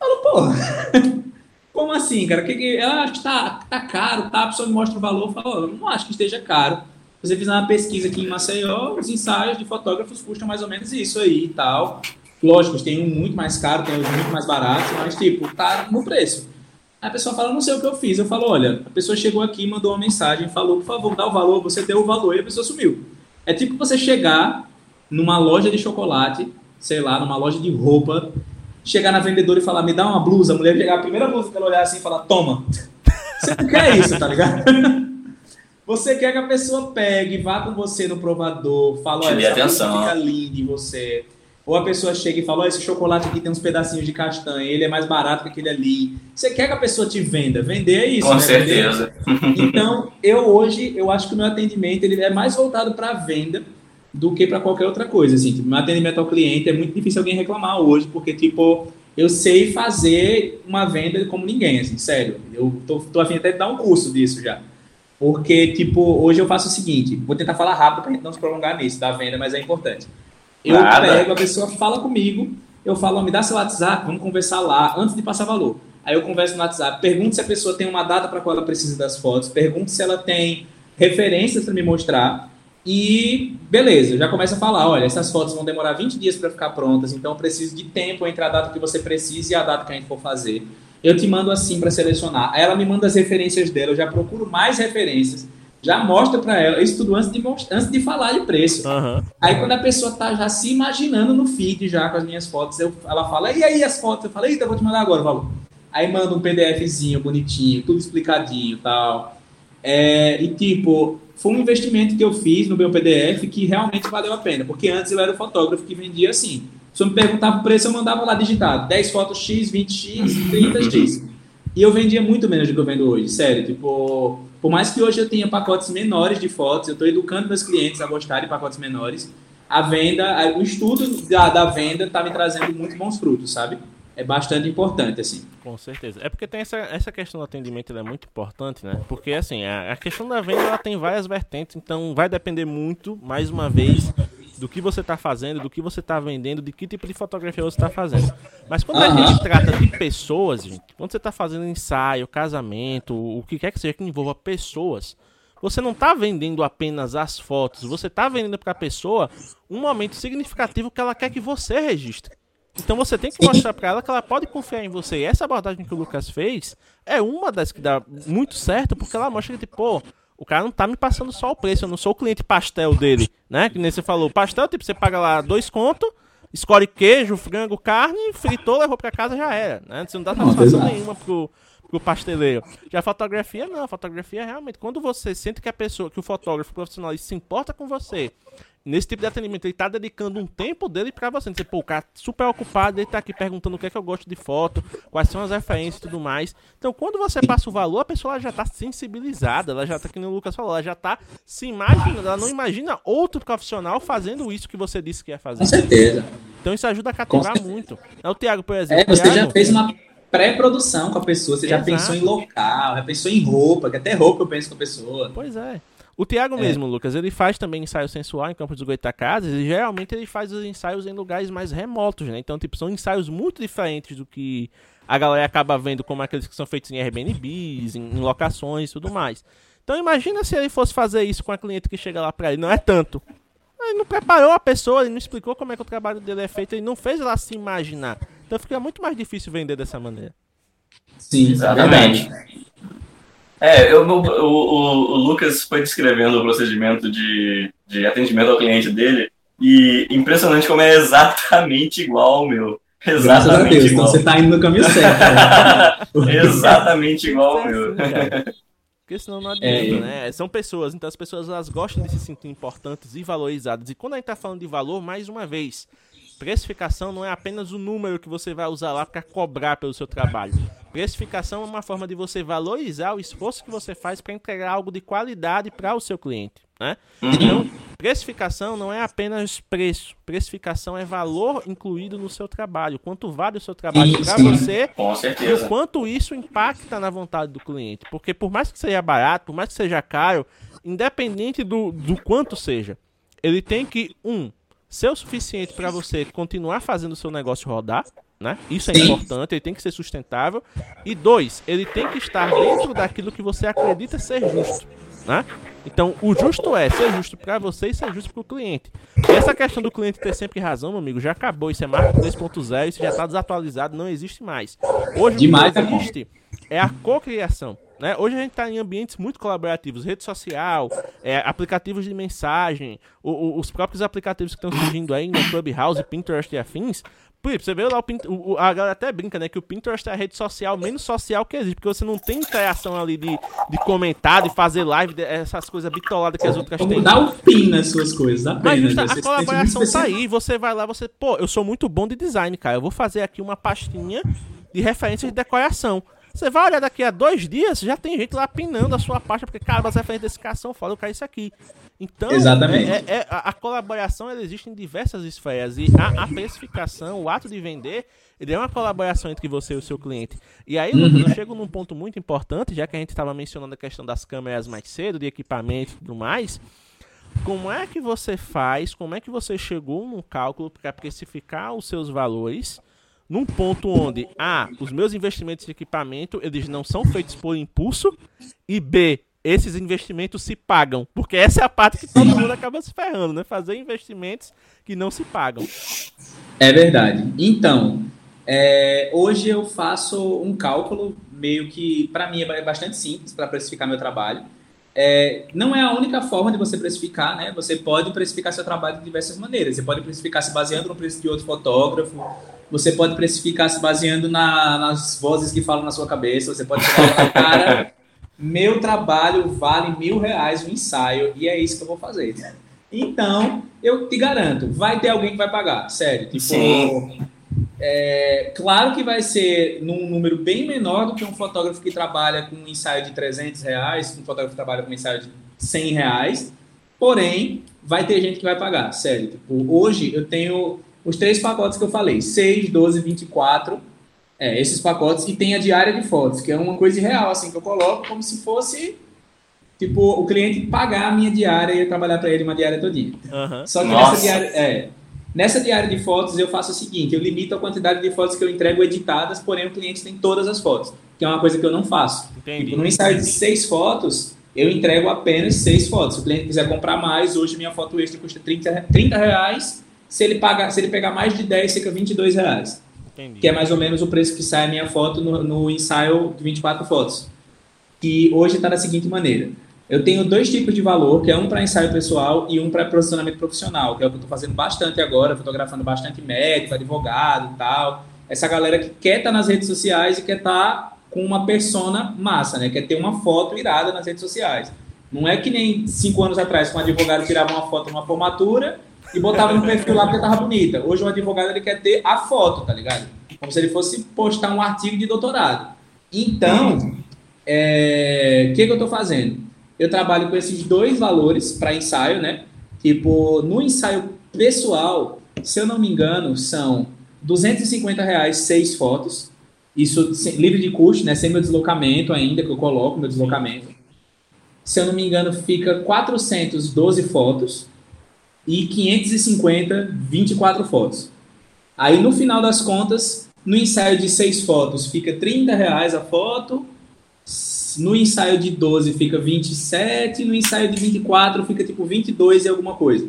[SPEAKER 2] Falo, pô, [laughs] como assim, cara? Que, que, eu acho que tá, tá caro, tá? A pessoa me mostra o valor, eu falo, "Ó, eu não acho que esteja caro. Você fizer uma pesquisa aqui em Maceió, os ensaios de fotógrafos custam mais ou menos isso aí e tal. Lógico, tem um muito mais caro, tem outros muito mais baratos, mas tipo, tá no preço. Aí a pessoa fala, não sei o que eu fiz. Eu falo, olha, a pessoa chegou aqui, mandou uma mensagem, falou, por favor, dá o valor, você deu o valor e a pessoa sumiu. É tipo você chegar numa loja de chocolate, sei lá, numa loja de roupa, chegar na vendedora e falar, me dá uma blusa, a mulher chegar, a primeira blusa que ela olhar assim e falar, toma. [laughs] Você não quer isso, tá ligado? [laughs] Você quer que a pessoa pegue, vá com você no provador, fala, olha, essa blusa
[SPEAKER 3] atenção.
[SPEAKER 2] fica linda em você. Ou a pessoa chega e fala, ó, esse chocolate aqui tem uns pedacinhos de castanha, ele é mais barato que aquele ali. Você quer que a pessoa te venda? Vender é isso,
[SPEAKER 3] Com
[SPEAKER 2] né? Vender-
[SPEAKER 3] certeza. [laughs]
[SPEAKER 2] então, eu hoje, eu acho que o meu atendimento ele é mais voltado para venda do que para qualquer outra coisa. Assim, tipo, meu atendimento ao cliente é muito difícil alguém reclamar hoje, porque, tipo, eu sei fazer uma venda como ninguém, assim, sério. Eu tô, tô afim até de dar um curso disso já. Porque, tipo, hoje eu faço o seguinte, vou tentar falar rápido pra gente não se prolongar nisso, da venda, mas é importante. Eu
[SPEAKER 3] Nada.
[SPEAKER 2] pego, a pessoa fala comigo, eu falo, ó, me dá seu WhatsApp, vamos conversar lá, antes de passar valor. Aí eu converso no WhatsApp, pergunto se a pessoa tem uma data para qual ela precisa das fotos, pergunto se ela tem referências para me mostrar e beleza, já começo a falar, olha, essas fotos vão demorar 20 dias para ficar prontas, então eu preciso de tempo entre a data que você precisa e a data que a gente for fazer. Eu te mando assim para selecionar. Aí ela me manda as referências dela, eu já procuro mais referências, já mostro para ela, isso tudo antes de, antes de falar de preço.
[SPEAKER 1] Aham.
[SPEAKER 2] Aí quando a pessoa tá já se imaginando no feed já com as minhas fotos, eu, ela fala, e aí as fotos? Eu falo, eita, eu vou te mandar agora, valor. Aí manda um PDFzinho bonitinho, tudo explicadinho e tal. É, e tipo, foi um investimento que eu fiz no meu PDF que realmente valeu a pena, porque antes eu era o fotógrafo que vendia assim. Se eu me perguntava o preço, eu mandava lá digitado, 10 fotos X, 20X, 30X. E eu vendia muito menos do que eu vendo hoje, sério. Tipo, por mais que hoje eu tenha pacotes menores de fotos, eu estou educando meus clientes a gostar de pacotes menores. A venda, o estudo da, da venda está me trazendo muito bons frutos, sabe? É bastante importante, assim.
[SPEAKER 1] Com certeza. É porque tem essa, essa questão do atendimento, ela é muito importante, né? Porque, assim, a, a questão da venda, ela tem várias vertentes, então vai depender muito, mais uma vez, do que você está fazendo, do que você está vendendo, de que tipo de fotografia você está fazendo. Mas quando a
[SPEAKER 2] Aham.
[SPEAKER 1] gente trata de pessoas, gente, quando você está fazendo ensaio, casamento, o que quer que seja que envolva pessoas, você não está vendendo apenas as fotos, você está vendendo para a pessoa um momento significativo que ela quer que você registre. Então você tem que mostrar pra ela que ela pode confiar em você. E essa abordagem que o Lucas fez é uma das que dá muito certo, porque ela mostra que, tipo, pô, o cara não tá me passando só o preço, eu não sou o cliente pastel dele, né? Que nem você falou. Pastel, tipo, você paga lá dois contos, escolhe queijo, frango, carne, fritou, levou pra casa, já era, né? Você não dá satisfação nenhuma pro, pro pasteleiro. Já a fotografia, não. A fotografia, realmente, quando você sente que a pessoa, que o fotógrafo profissional se importa com você, nesse tipo de atendimento, ele tá dedicando um tempo dele pra você. Você, pô, o cara super ocupado, ele tá aqui perguntando o que é que eu gosto de foto, quais são as referências e tudo mais. Então, quando você passa o valor, a pessoa já tá sensibilizada, ela já tá, que nem o Lucas falou, ela já tá se imaginando, ela não imagina outro profissional fazendo isso que você disse que ia fazer.
[SPEAKER 2] Com certeza.
[SPEAKER 1] Então, isso ajuda a cativar
[SPEAKER 2] certeza.
[SPEAKER 1] muito. É o Thiago, por exemplo.
[SPEAKER 2] É, você
[SPEAKER 1] Thiago,
[SPEAKER 2] já fez uma pré-produção com a pessoa, você já
[SPEAKER 1] Exato.
[SPEAKER 2] pensou em local, já pensou em roupa, que até roupa eu penso com a pessoa.
[SPEAKER 1] Pois é. O Thiago mesmo, Lucas, ele faz também ensaio sensual em Campos dos Goitacazes e geralmente ele faz os ensaios em lugares mais remotos, né? Então, tipo, são ensaios muito diferentes do que a galera acaba vendo como aqueles que são feitos em Airbnbs, em, em locações e tudo mais. Então, imagina se ele fosse fazer isso com a cliente que chega lá pra ele. Não é tanto. Ele não preparou a pessoa, ele não explicou como é que o trabalho dele é feito, ele não fez ela se imaginar. Então fica muito mais difícil vender dessa maneira.
[SPEAKER 2] Sim,
[SPEAKER 3] Exatamente. É, eu, o, o, o, Lucas foi descrevendo o procedimento de, de atendimento ao cliente dele e impressionante como é exatamente igual ao meu. Exatamente Deus,
[SPEAKER 2] igual. Então você tá indo no caminho certo.
[SPEAKER 3] Né? [laughs] exatamente igual ao meu.
[SPEAKER 1] Porque senão não adianta, é. né? São pessoas, então as pessoas elas gostam de se sentir importantes e valorizadas. E quando a gente tá falando de valor, mais uma vez, precificação não é apenas o número que você vai usar lá para cobrar pelo seu trabalho. Precificação é uma forma de você valorizar o esforço que você faz para entregar algo de qualidade para o seu cliente. Né? Uhum. Então, precificação não é apenas preço. Precificação é valor incluído no seu trabalho. Quanto vale o seu trabalho para você
[SPEAKER 3] Com certeza.
[SPEAKER 1] e o quanto isso impacta na vontade do cliente. Porque por mais que seja barato, por mais que seja caro, independente do, do quanto seja, ele tem que, um, ser o suficiente para você continuar fazendo o seu negócio rodar, né? Isso é importante, ele tem que ser sustentável. E dois, ele tem que estar dentro daquilo que você acredita ser justo, né? Então, o justo é ser justo para você e ser justo para o cliente. E essa questão do cliente ter sempre razão, meu amigo, já acabou. Isso é marca 2.0, isso já está desatualizado, não existe mais. Hoje
[SPEAKER 2] Demais,
[SPEAKER 1] o que existe é a cocriação. Né? Hoje a gente está em ambientes muito colaborativos, rede social, é, aplicativos de mensagem, o, o, os próprios aplicativos que estão surgindo aí no Clubhouse, Pinterest e afins. Você vê lá o, o, a galera até brinca, né? Que o Pinterest é a rede social menos social que existe, porque você não tem interação ali de, de comentar, de fazer live, de, essas coisas bitoladas que as outras têm.
[SPEAKER 2] Dá o pin nas suas coisas,
[SPEAKER 1] Mas justa, a colaboração tá aí, você vai lá, você, pô, eu sou muito bom de design, cara. Eu vou fazer aqui uma pastinha de referências de decoração. Você vai olhar daqui a dois dias, já tem gente lá pinando a sua pasta, porque, cara, as referências desse cara são foda, eu quero isso aqui. Então,
[SPEAKER 2] Exatamente.
[SPEAKER 1] É, é, a, a, colaboração ela existe em diversas esferas. E a, a precificação, o ato de vender, ele é uma colaboração entre você e o seu cliente. E aí, uhum. eu chego num ponto muito importante, já que a gente estava mencionando a questão das câmeras mais cedo, de equipamento e tudo mais. Como é que você faz, como é que você chegou num cálculo para precificar os seus valores num ponto onde A, os meus investimentos de equipamento, eles não são feitos por impulso, e B, esses investimentos se pagam. Porque essa é a parte que todo mundo acaba se ferrando, né? Fazer investimentos que não se pagam.
[SPEAKER 2] É verdade. Então, é, hoje eu faço um cálculo meio que, para mim, é bastante simples para precificar meu trabalho. É, não é a única forma de você precificar, né? Você pode precificar seu trabalho de diversas maneiras. Você pode precificar se baseando no preço de outro fotógrafo, você pode precificar se baseando na, nas vozes que falam na sua cabeça, você pode falar, cara, meu trabalho vale mil reais o ensaio e é isso que eu vou fazer. Então, eu te garanto, vai ter alguém que vai pagar, sério. Tipo, Sim. É, claro que vai ser num número bem menor do que um fotógrafo que trabalha com um ensaio de 300 reais, um fotógrafo que trabalha com um ensaio de 100 reais, porém, vai ter gente que vai pagar, sério. Tipo, hoje eu tenho os três pacotes que eu falei, 6, 12, 24, é, esses pacotes, e tem a diária de fotos, que é uma coisa real, assim, que eu coloco como se fosse, tipo, o cliente pagar a minha diária e eu trabalhar para ele uma diária todinha. Uhum. Só que Nossa. nessa diária, é, nessa diária de fotos eu faço o seguinte, eu limito a quantidade de fotos que eu entrego editadas, porém o cliente tem todas as fotos, que é uma coisa que eu não faço. Entendi. Tipo, no ensaio de seis fotos, eu entrego apenas seis fotos. Se o cliente quiser comprar mais, hoje minha foto extra custa 30, 30 reais, se ele, pagar, se ele pegar mais de 10, fica 22 reais. Entendi. Que é mais ou menos o preço que sai a minha foto no, no ensaio de 24 fotos. Que hoje está da seguinte maneira. Eu tenho dois tipos de valor, que é um para ensaio pessoal e um para posicionamento profissional, que é o que eu estou fazendo bastante agora, fotografando bastante médico, advogado e tal. Essa galera que quer estar tá nas redes sociais e quer estar tá com uma persona massa, né? Quer ter uma foto irada nas redes sociais. Não é que nem cinco anos atrás, quando um advogado tirava uma foto numa formatura e botava no perfil lá porque tava bonita. Hoje o advogado ele quer ter a foto, tá ligado? Como se ele fosse postar um artigo de doutorado. Então, o é, que, que eu estou fazendo? Eu trabalho com esses dois valores para ensaio, né? Tipo, no ensaio pessoal, se eu não me engano, são 250 reais seis fotos. Isso livre de custo, né? Sem meu deslocamento ainda, que eu coloco meu deslocamento. Se eu não me engano, fica 412 fotos e 550, 24 fotos. Aí no final das contas, no ensaio de 6 fotos fica 30 reais a foto, no ensaio de 12 fica 27, no ensaio de 24 fica tipo 22 e alguma coisa.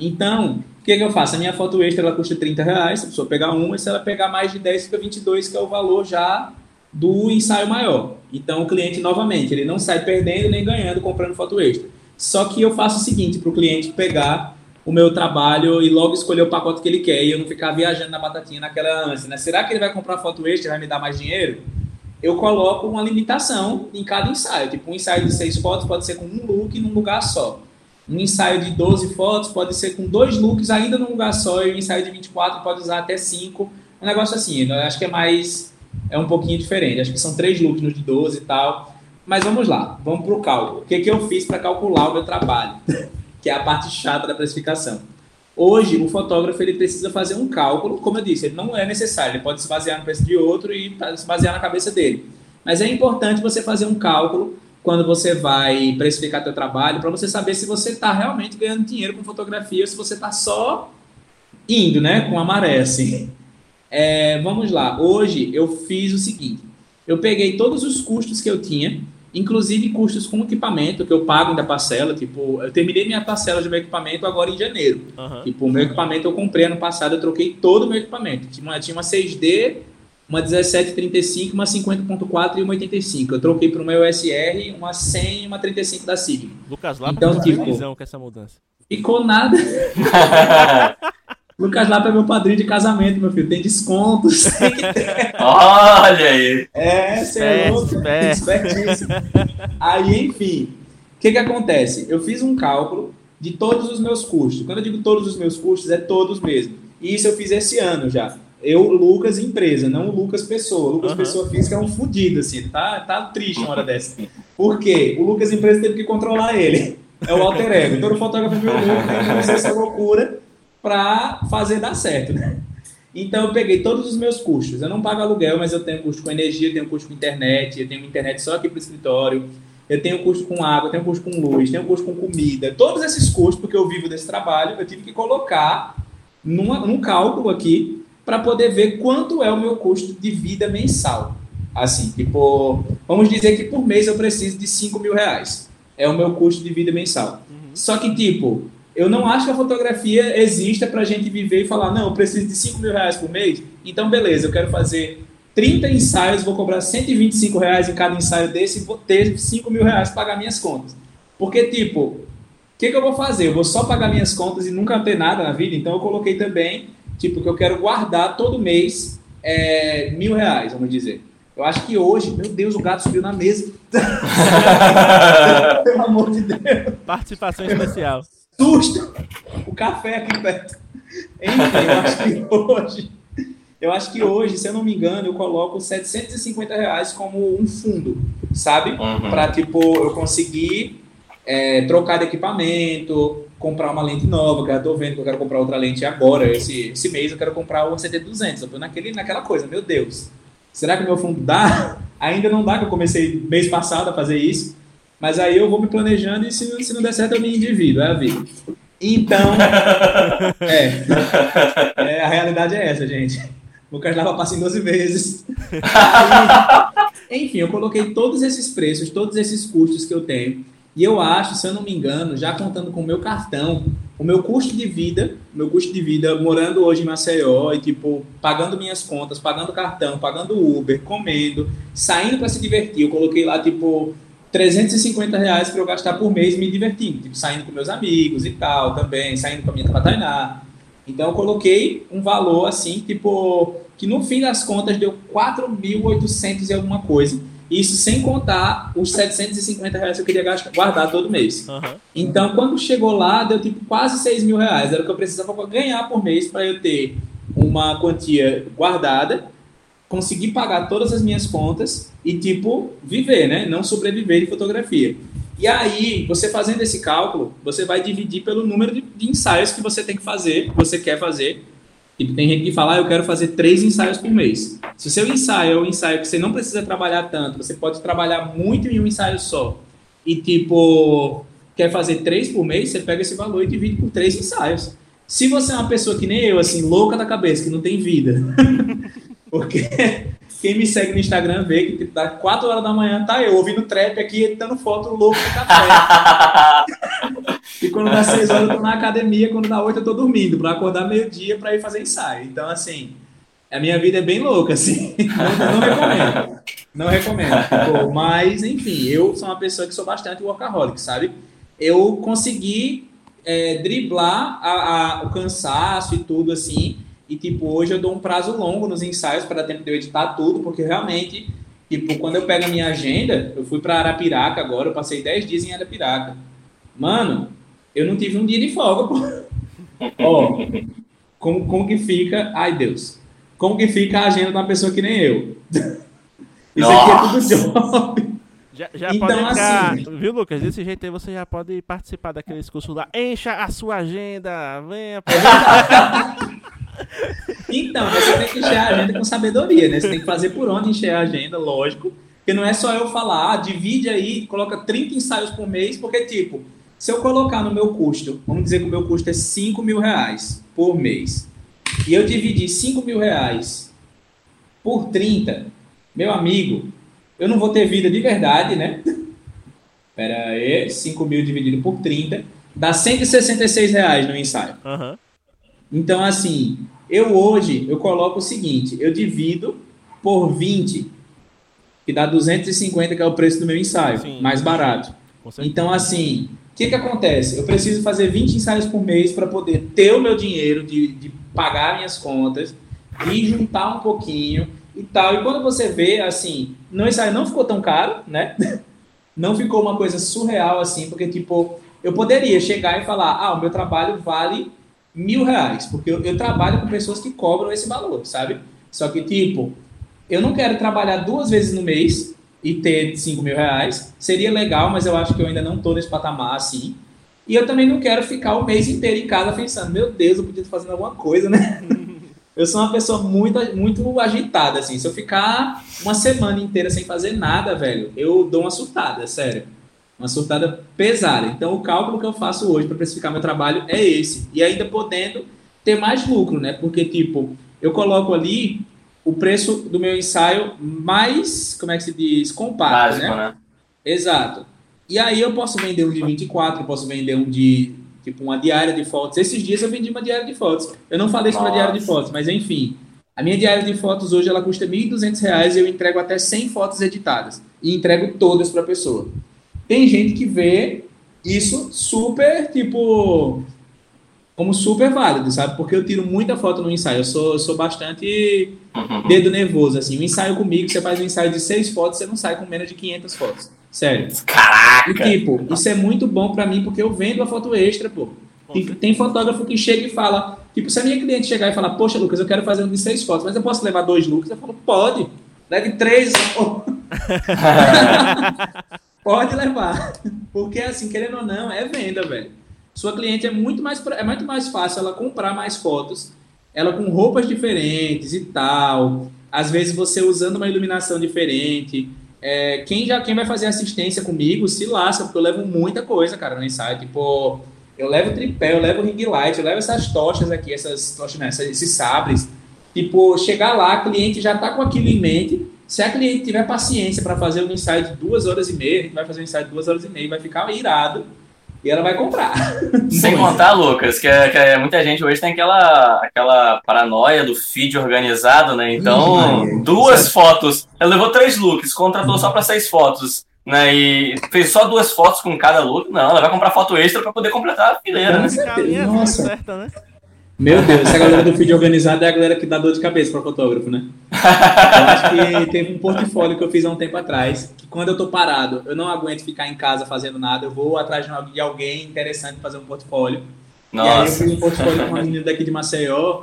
[SPEAKER 2] Então, o que, que eu faço? A minha foto extra ela custa 30 reais, se a pessoa pegar uma, e se ela pegar mais de 10 fica 22, que é o valor já do ensaio maior. Então, o cliente, novamente, ele não sai perdendo nem ganhando comprando foto extra. Só que eu faço o seguinte para o cliente pegar o meu trabalho e logo escolher o pacote que ele quer e eu não ficar viajando na batatinha naquela ânsia, né? Será que ele vai comprar foto extra e vai me dar mais dinheiro? Eu coloco uma limitação em cada ensaio. Tipo, um ensaio de seis fotos pode ser com um look num lugar só. Um ensaio de 12 fotos pode ser com dois looks ainda num lugar só e um ensaio de 24 pode usar até cinco. Um negócio assim, eu acho que é mais é um pouquinho diferente. Acho que são três looks no de 12 e tal. Mas vamos lá, vamos para o cálculo. O que, que eu fiz para calcular o meu trabalho? [laughs] que é a parte chata da precificação. Hoje, o fotógrafo ele precisa fazer um cálculo, como eu disse, ele não é necessário, ele pode se basear no preço de outro e se basear na cabeça dele. Mas é importante você fazer um cálculo quando você vai precificar seu trabalho, para você saber se você está realmente ganhando dinheiro com fotografia ou se você está só indo, né, com a maré, assim. É, vamos lá. Hoje eu fiz o seguinte: eu peguei todos os custos que eu tinha, inclusive custos com equipamento que eu pago da parcela. Tipo, eu terminei minha parcela de meu equipamento agora em janeiro. Uhum. Tipo, o meu equipamento eu comprei ano passado, eu troquei todo o meu equipamento. Tinha uma, tinha uma 6D, uma 1735, uma 50.4 e uma 85. Eu troquei para uma USR, uma 100 e uma 35 da Sigma.
[SPEAKER 1] Lucas lá então, tipo, com essa mudança.
[SPEAKER 2] Ficou nada. [laughs] Lucas Lapa é meu padrinho de casamento, meu filho. Tem descontos. [laughs] Tem
[SPEAKER 3] Olha aí.
[SPEAKER 2] É, você é louco. Espertíssimo. Aí, enfim. O que, que acontece? Eu fiz um cálculo de todos os meus custos. Quando eu digo todos os meus custos, é todos mesmo. E isso eu fiz esse ano já. Eu, Lucas, empresa, não o Lucas Pessoa. O Lucas uhum. Pessoa física é um fudido, assim. Tá, tá triste uma hora dessa. Por quê? O Lucas empresa teve que controlar ele. É o alter ego. Todo fotógrafo viu o Lucas, essa loucura para fazer dar certo, né? Então eu peguei todos os meus custos. Eu não pago aluguel, mas eu tenho custo com energia, eu tenho custo com internet, eu tenho internet só aqui para o escritório, eu tenho custo com água, eu tenho custo com luz, tenho custo com comida. Todos esses custos, porque eu vivo desse trabalho, eu tive que colocar numa, num cálculo aqui para poder ver quanto é o meu custo de vida mensal. Assim, tipo, vamos dizer que por mês eu preciso de 5 mil reais. É o meu custo de vida mensal. Uhum. Só que, tipo, eu não acho que a fotografia exista para a gente viver e falar, não, eu preciso de 5 mil reais por mês, então beleza, eu quero fazer 30 ensaios, vou cobrar 125 reais em cada ensaio desse e vou ter 5 mil reais para pagar minhas contas. Porque, tipo, o que, que eu vou fazer? Eu vou só pagar minhas contas e nunca ter nada na vida? Então eu coloquei também, tipo, que eu quero guardar todo mês é, mil reais, vamos dizer. Eu acho que hoje, meu Deus, o gato subiu na mesa. [laughs] Pelo amor de Deus.
[SPEAKER 1] Participação especial
[SPEAKER 2] susto! O café aqui perto. Enfim, eu acho que hoje, eu acho que hoje, se eu não me engano, eu coloco 750 reais como um fundo, sabe? Uhum. Para, tipo, eu conseguir é, trocar de equipamento, comprar uma lente nova, que eu tô vendo que eu quero comprar outra lente agora, esse, esse mês eu quero comprar o CT200, eu tô naquele, naquela coisa, meu Deus, será que meu fundo dá? [laughs] Ainda não dá, que eu comecei mês passado a fazer isso, mas aí eu vou me planejando e se, se não der certo eu me endivido, é a vida. Então, [laughs] é, é, a realidade é essa, gente. O Lucas lava passa em 12 vezes. Aí, [laughs] enfim, eu coloquei todos esses preços, todos esses custos que eu tenho. E eu acho, se eu não me engano, já contando com o meu cartão, o meu custo de vida, meu custo de vida morando hoje em Maceió e tipo pagando minhas contas, pagando cartão, pagando Uber, comendo, saindo para se divertir. Eu coloquei lá tipo 350 reais para eu gastar por mês me divertindo, tipo, saindo com meus amigos e tal, também, saindo com a minha Tainá. Então eu coloquei um valor assim, tipo, que no fim das contas deu 4.800 e alguma coisa. Isso sem contar os 750 reais que eu queria gastar, guardar todo mês. Uhum. Então, quando chegou lá, deu tipo quase 6 mil reais. Era o que eu precisava ganhar por mês para eu ter uma quantia guardada conseguir pagar todas as minhas contas e, tipo, viver, né? Não sobreviver de fotografia. E aí, você fazendo esse cálculo, você vai dividir pelo número de, de ensaios que você tem que fazer, que você quer fazer. Tipo, tem gente que fala, ah, eu quero fazer três ensaios por mês. Se o seu ensaio é um ensaio que você não precisa trabalhar tanto, você pode trabalhar muito em um ensaio só. E, tipo, quer fazer três por mês, você pega esse valor e divide por três ensaios. Se você é uma pessoa que nem eu, assim, louca da cabeça, que não tem vida, [laughs] Porque [laughs] quem me segue no Instagram vê que tipo, dá 4 horas da manhã, tá eu ouvindo trap aqui, editando foto louco do café. [laughs] e quando dá 6 horas eu tô na academia, quando dá 8 eu tô dormindo, para acordar meio-dia para ir fazer ensaio. Então, assim, A minha vida é bem louca, assim. Não, não recomendo. Não recomendo. Tipo, mas, enfim, eu sou uma pessoa que sou bastante workaholic, sabe? Eu consegui é, driblar a, a, o cansaço e tudo, assim. E, tipo, hoje eu dou um prazo longo nos ensaios para tempo de eu editar tudo, porque realmente, tipo, quando eu pego a minha agenda, eu fui para Arapiraca agora, eu passei 10 dias em Arapiraca. Mano, eu não tive um dia de folga, pô. [laughs] Ó, como, como que fica. Ai, Deus. Como que fica a agenda de uma pessoa que nem eu? [laughs] Isso aqui é tudo job.
[SPEAKER 1] Já, já então, pode entrar, assim, viu, Lucas? Desse jeito aí você já pode participar daqueles cursos lá. Encha a sua agenda, venha. [laughs]
[SPEAKER 2] então, você tem que encher a agenda com sabedoria, né? Você tem que fazer por onde encher a agenda, lógico. Porque não é só eu falar, ah, divide aí, coloca 30 ensaios por mês, porque, tipo, se eu colocar no meu custo, vamos dizer que o meu custo é 5 mil reais por mês, e eu dividir 5 mil reais por 30, meu amigo, eu não vou ter vida de verdade, né? [laughs] Pera aí, 5 mil dividido por 30, dá 166 reais no ensaio. Uhum. Então, assim, eu hoje, eu coloco o seguinte, eu divido por 20, que dá 250, que é o preço do meu ensaio, Sim. mais barato. Então, assim, que, que acontece? Eu preciso fazer 20 ensaios por mês para poder ter o meu dinheiro de, de pagar minhas contas e juntar um pouquinho e tal. E quando você vê, assim, no ensaio não ficou tão caro, né? [laughs] Não ficou uma coisa surreal assim, porque, tipo, eu poderia chegar e falar: ah, o meu trabalho vale mil reais, porque eu, eu trabalho com pessoas que cobram esse valor, sabe? Só que, tipo, eu não quero trabalhar duas vezes no mês e ter 5 mil reais. Seria legal, mas eu acho que eu ainda não estou nesse patamar assim. E eu também não quero ficar o mês inteiro em casa pensando, meu Deus, eu podia estar fazendo alguma coisa, né? [laughs] eu sou uma pessoa muito, muito agitada, assim. Se eu ficar uma semana inteira sem fazer nada, velho, eu dou uma surtada, sério. Uma surtada pesada. Então, o cálculo que eu faço hoje para precificar meu trabalho é esse. E ainda podendo ter mais lucro, né? Porque, tipo, eu coloco ali o preço do meu ensaio mais, como é que se diz, compacto, Básico, né? né? Exato. E aí eu posso vender um de 24, eu posso vender um de, tipo, uma diária de fotos. Esses dias eu vendi uma diária de fotos. Eu não falei sobre a diária de fotos, mas enfim. A minha diária de fotos hoje ela custa R$ 1.200 e eu entrego até 100 fotos editadas. E entrego todas para a pessoa. Tem gente que vê isso super, tipo, como super válido, sabe? Porque eu tiro muita foto no ensaio. Eu sou, eu sou bastante uhum. dedo nervoso, assim. O ensaio comigo, você faz um ensaio de seis fotos, você não sai com menos de 500 fotos. Sério.
[SPEAKER 3] Caraca!
[SPEAKER 2] E, tipo, isso é muito bom para mim, porque eu vendo a foto extra, pô. Tem, tem, fotógrafo que chega e fala, tipo, se a minha cliente chegar e falar, poxa, Lucas, eu quero fazer um de seis fotos, mas eu posso levar dois looks? Eu falo, pode. Leve três. [laughs] pode levar. Porque, assim, querendo ou não, é venda, velho. Sua cliente é muito mais, é muito mais fácil ela comprar mais fotos, ela com roupas diferentes e tal. Às vezes você usando uma iluminação diferente. É, quem já quem vai fazer assistência comigo se lasca, porque eu levo muita coisa, cara, no ensaio. Tipo, eu levo tripé, eu levo ring light, eu levo essas tochas aqui, essas tochas, né, esses sabres. Tipo, chegar lá, cliente já tá com aquilo em mente. Se a cliente tiver paciência para fazer um ensaio de duas horas e meia, a gente vai fazer um ensaio de duas horas e meia, vai ficar irado e ela vai comprar. [laughs]
[SPEAKER 3] Sem contar, Lucas, que, é, que é, muita gente hoje tem aquela, aquela paranoia do feed organizado, né? Então, duas fotos. Ela levou três looks, contratou só para seis fotos. Né, e fez só duas fotos com cada look. Não, ela vai comprar foto extra para poder completar a fileira, né?
[SPEAKER 2] Nossa. Certa, né? Meu Deus, essa galera do feed [laughs] organizado é a galera que dá dor de cabeça para fotógrafo, né? Eu acho que teve um portfólio que eu fiz há um tempo atrás, que quando eu tô parado, eu não aguento ficar em casa fazendo nada, eu vou atrás de alguém interessante fazer um portfólio. Nossa. E aí eu fiz um portfólio com uma menina daqui de Maceió,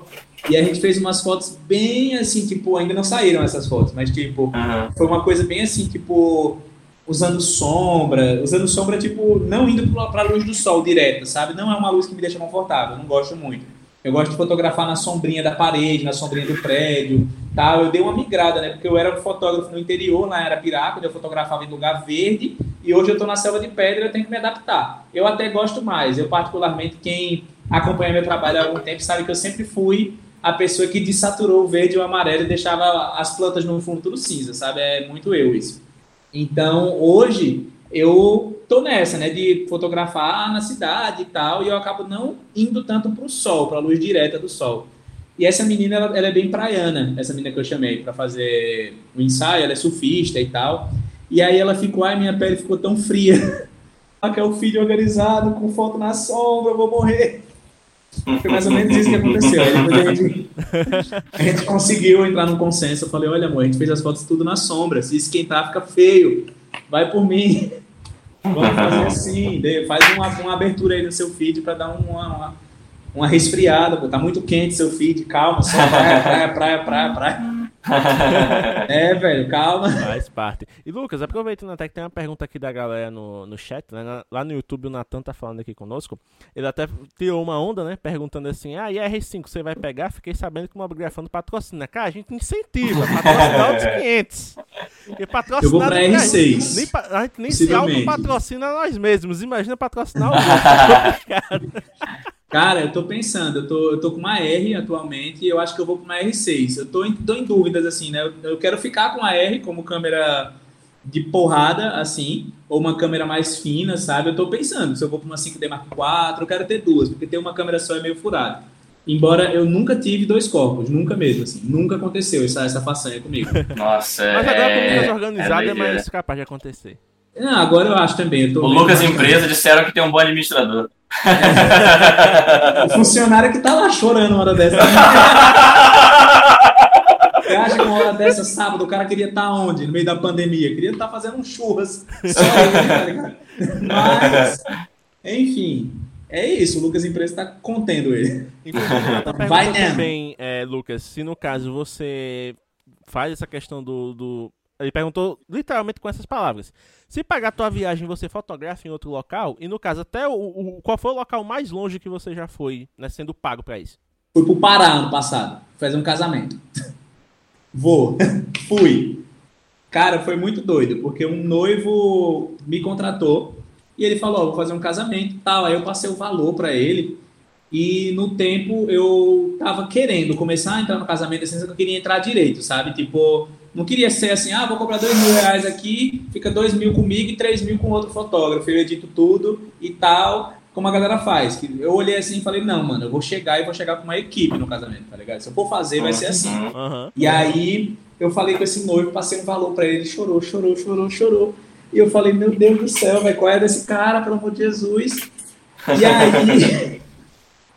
[SPEAKER 2] e a gente fez umas fotos bem assim, tipo, ainda não saíram essas fotos, mas tipo, uhum. foi uma coisa bem assim, tipo, usando sombra, usando sombra, tipo, não indo para a luz do sol direto, sabe? Não é uma luz que me deixa confortável, não gosto muito. Eu gosto de fotografar na sombrinha da parede, na sombrinha do prédio, tal. Eu dei uma migrada, né? Porque eu era fotógrafo no interior, lá era Piraca, eu fotografava em lugar verde, e hoje eu estou na selva de pedra, eu tenho que me adaptar. Eu até gosto mais. Eu particularmente quem acompanha meu trabalho há algum tempo sabe que eu sempre fui a pessoa que desaturou o verde e o amarelo e deixava as plantas no fundo tudo cinza, sabe? É muito eu isso. Então, hoje eu tô nessa, né, de fotografar na cidade e tal, e eu acabo não indo tanto para o sol, para a luz direta do sol. E essa menina, ela, ela é bem praiana, essa menina que eu chamei para fazer o ensaio, ela é surfista e tal. E aí ela ficou, ai, minha pele ficou tão fria. [laughs] que é o filho organizado, com foto na sombra, eu vou morrer. Foi mais ou menos isso que aconteceu. A gente, a gente conseguiu entrar num consenso. Eu falei, olha, amor, a gente fez as fotos tudo na sombra. Se esquentar, fica feio. Vai por mim. Vamos fazer assim. Faz uma, uma abertura aí no seu feed para dar uma, uma, uma resfriada. Pô. Tá muito quente seu feed. Calma, só praia, praia, praia, praia, praia. [laughs] é, velho, calma.
[SPEAKER 1] Faz parte. E Lucas, aproveitando até que tem uma pergunta aqui da galera no, no chat, né? Lá no YouTube o Natan tá falando aqui conosco. Ele até tirou uma onda, né? Perguntando assim: ah, e R5 você vai pegar? Fiquei sabendo que o Mobgrafando patrocina. Cara, a gente incentiva, patrocinar [laughs] outros 500.
[SPEAKER 2] E patrocinar. Eu vou pra R6.
[SPEAKER 1] Nem, a gente nem se auto-patrocina nós mesmos. Imagina patrocinar o [laughs] outro.
[SPEAKER 2] Cara, eu tô pensando, eu tô, eu tô com uma R atualmente e eu acho que eu vou com uma R6. Eu tô em, tô em dúvidas, assim, né? Eu, eu quero ficar com a R como câmera de porrada, assim, ou uma câmera mais fina, sabe? Eu tô pensando, se eu vou para uma 5D Mark IV, eu quero ter duas, porque ter uma câmera só é meio furado. Embora eu nunca tive dois corpos, nunca mesmo, assim. Nunca aconteceu essa, essa façanha comigo. [laughs]
[SPEAKER 3] Nossa,
[SPEAKER 1] é... Mas agora, como é, organizado, é, é mais capaz de acontecer.
[SPEAKER 2] Não, agora eu acho também.
[SPEAKER 3] o Lucas e empresa disseram que tem um bom administrador.
[SPEAKER 2] o funcionário que tá lá chorando uma hora dessa. [laughs] Você acha que uma hora dessa, sábado, o cara queria estar tá onde? No meio da pandemia? Queria estar tá fazendo um churras. Só aí, tá Mas, enfim, é isso. O Lucas Empresa está contendo ele.
[SPEAKER 1] Vai também, é, Lucas, se no caso você faz essa questão do, do ele perguntou literalmente com essas palavras. Se pagar tua viagem, você fotografa em outro local? E no caso, até o, o qual foi o local mais longe que você já foi, né, sendo pago para isso?
[SPEAKER 2] Fui pro Pará ano passado, fazer um casamento. [laughs] Vou. [laughs] Fui. Cara, foi muito doido, porque um noivo me contratou e ele falou: oh, vou fazer um casamento tal. Aí eu passei o valor para ele. E no tempo eu tava querendo começar a entrar no casamento, assim, que eu queria entrar direito, sabe? Tipo, não queria ser assim, ah, vou comprar dois mil reais aqui, fica dois mil comigo e três mil com outro fotógrafo. Eu edito tudo e tal, como a galera faz. Eu olhei assim e falei, não, mano, eu vou chegar e vou chegar com uma equipe no casamento, tá ligado? Se eu for fazer, vai ser assim. Uhum. E aí eu falei com esse noivo, passei um valor para ele, ele chorou, chorou, chorou, chorou. E eu falei, meu Deus do céu, velho, qual é desse cara, pelo amor de Jesus? E aí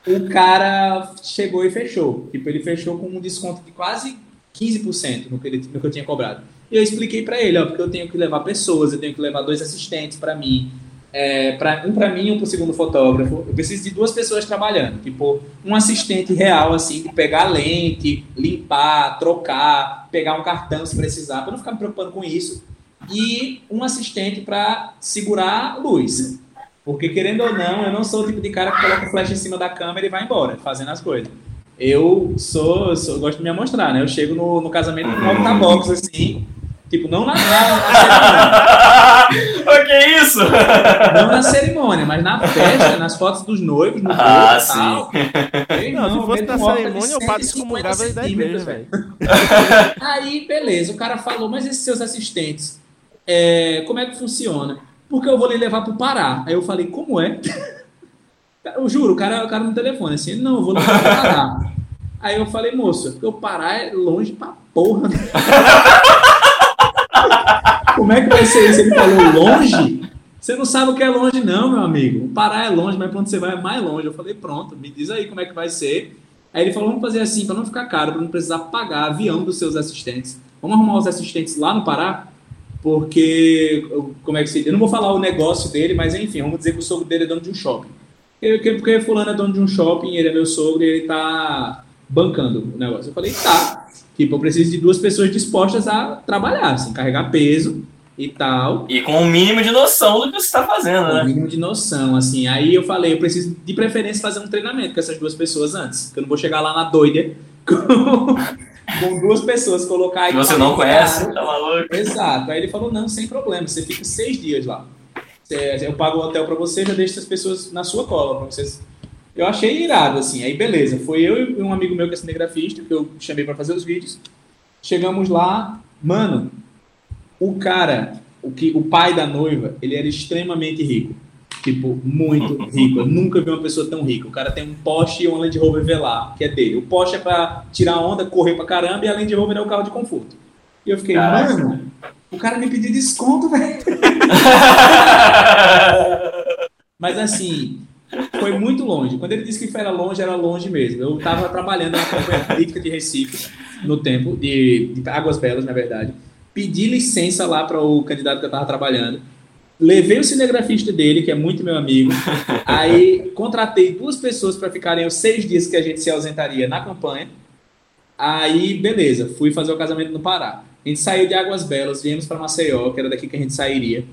[SPEAKER 2] [laughs] o cara chegou e fechou. Tipo, ele fechou com um desconto de quase 15% no que, ele, no que eu tinha cobrado. E eu expliquei para ele, ó, porque eu tenho que levar pessoas, eu tenho que levar dois assistentes para mim, é, pra, um para mim e um para o segundo fotógrafo. Eu preciso de duas pessoas trabalhando, tipo, um assistente real, assim, de pegar lente, limpar, trocar, pegar um cartão se precisar, para não ficar me preocupando com isso. E um assistente para segurar a luz. Porque, querendo ou não, eu não sou o tipo de cara que coloca flash em cima da câmera e vai embora, fazendo as coisas eu sou, sou eu gosto de me amostrar, né? Eu chego no, no casamento com um box assim, tipo, não na, na,
[SPEAKER 3] na cerimônia. [laughs] o que é isso?
[SPEAKER 2] Não na cerimônia, mas na festa, nas fotos dos noivos, no
[SPEAKER 3] ah, sim. tal.
[SPEAKER 1] não, não, se fosse na cerimônia, o padre excomungava ele da igreja, velho. [laughs]
[SPEAKER 2] Aí, beleza, o cara falou, mas esses seus assistentes, é, como é que funciona? Porque eu vou lhe levar pro Pará. Aí eu falei, como é? Eu juro, o cara, o cara no telefone, assim, não, eu vou no Pará. [laughs] Aí eu falei, moça, porque o Pará é longe pra porra. [laughs] Como é que vai ser isso? Ele falou, longe? Você não sabe o que é longe, não, meu amigo. O Pará é longe, mas quando você vai é mais longe. Eu falei, pronto, me diz aí como é que vai ser. Aí ele falou, vamos fazer assim, para não ficar caro, para não precisar pagar avião dos seus assistentes. Vamos arrumar os assistentes lá no Pará? Porque, como é que se Eu não vou falar o negócio dele, mas enfim, vamos dizer que o sogro dele é dono de um shopping. Porque fulano é dono de um shopping, ele é meu sogro e ele tá bancando o negócio. Eu falei, tá. Tipo, eu preciso de duas pessoas dispostas a trabalhar, assim, carregar peso e tal.
[SPEAKER 3] E com o um mínimo de noção do que você está fazendo, com né?
[SPEAKER 2] Um mínimo de noção, assim. Aí eu falei, eu preciso de preferência fazer um treinamento com essas duas pessoas antes. Porque eu não vou chegar lá na doida [laughs] com, com duas pessoas, colocar aí.
[SPEAKER 3] Que você não conhece, tá maluco?
[SPEAKER 2] Exato. Aí ele falou, não, sem problema, você fica seis dias lá. Eu pago o hotel para você, já deixo as pessoas na sua cola para vocês. Eu achei irado, assim. Aí, beleza. Foi eu e um amigo meu que é cinegrafista, que eu chamei para fazer os vídeos. Chegamos lá, mano, o cara, o, que, o pai da noiva, ele era extremamente rico. Tipo, muito [laughs] rico. Eu nunca vi uma pessoa tão rica. O cara tem um Porsche e um Land Rover Velar, que é dele. O Porsche é pra tirar onda, correr pra caramba, e a Land Rover é o carro de conforto. E eu fiquei, Caraca. mano, o cara me pediu desconto, [laughs] velho. Mas assim, foi muito longe. Quando ele disse que era longe, era longe mesmo. Eu estava trabalhando na campanha política de Recife, no tempo, de, de Águas Belas, na verdade. Pedi licença lá para o candidato que eu estava trabalhando. Levei o cinegrafista dele, que é muito meu amigo. Aí contratei duas pessoas para ficarem os seis dias que a gente se ausentaria na campanha. Aí, beleza, fui fazer o casamento no Pará. A gente saiu de Águas Belas, viemos para Maceió, que era daqui que a gente sairia.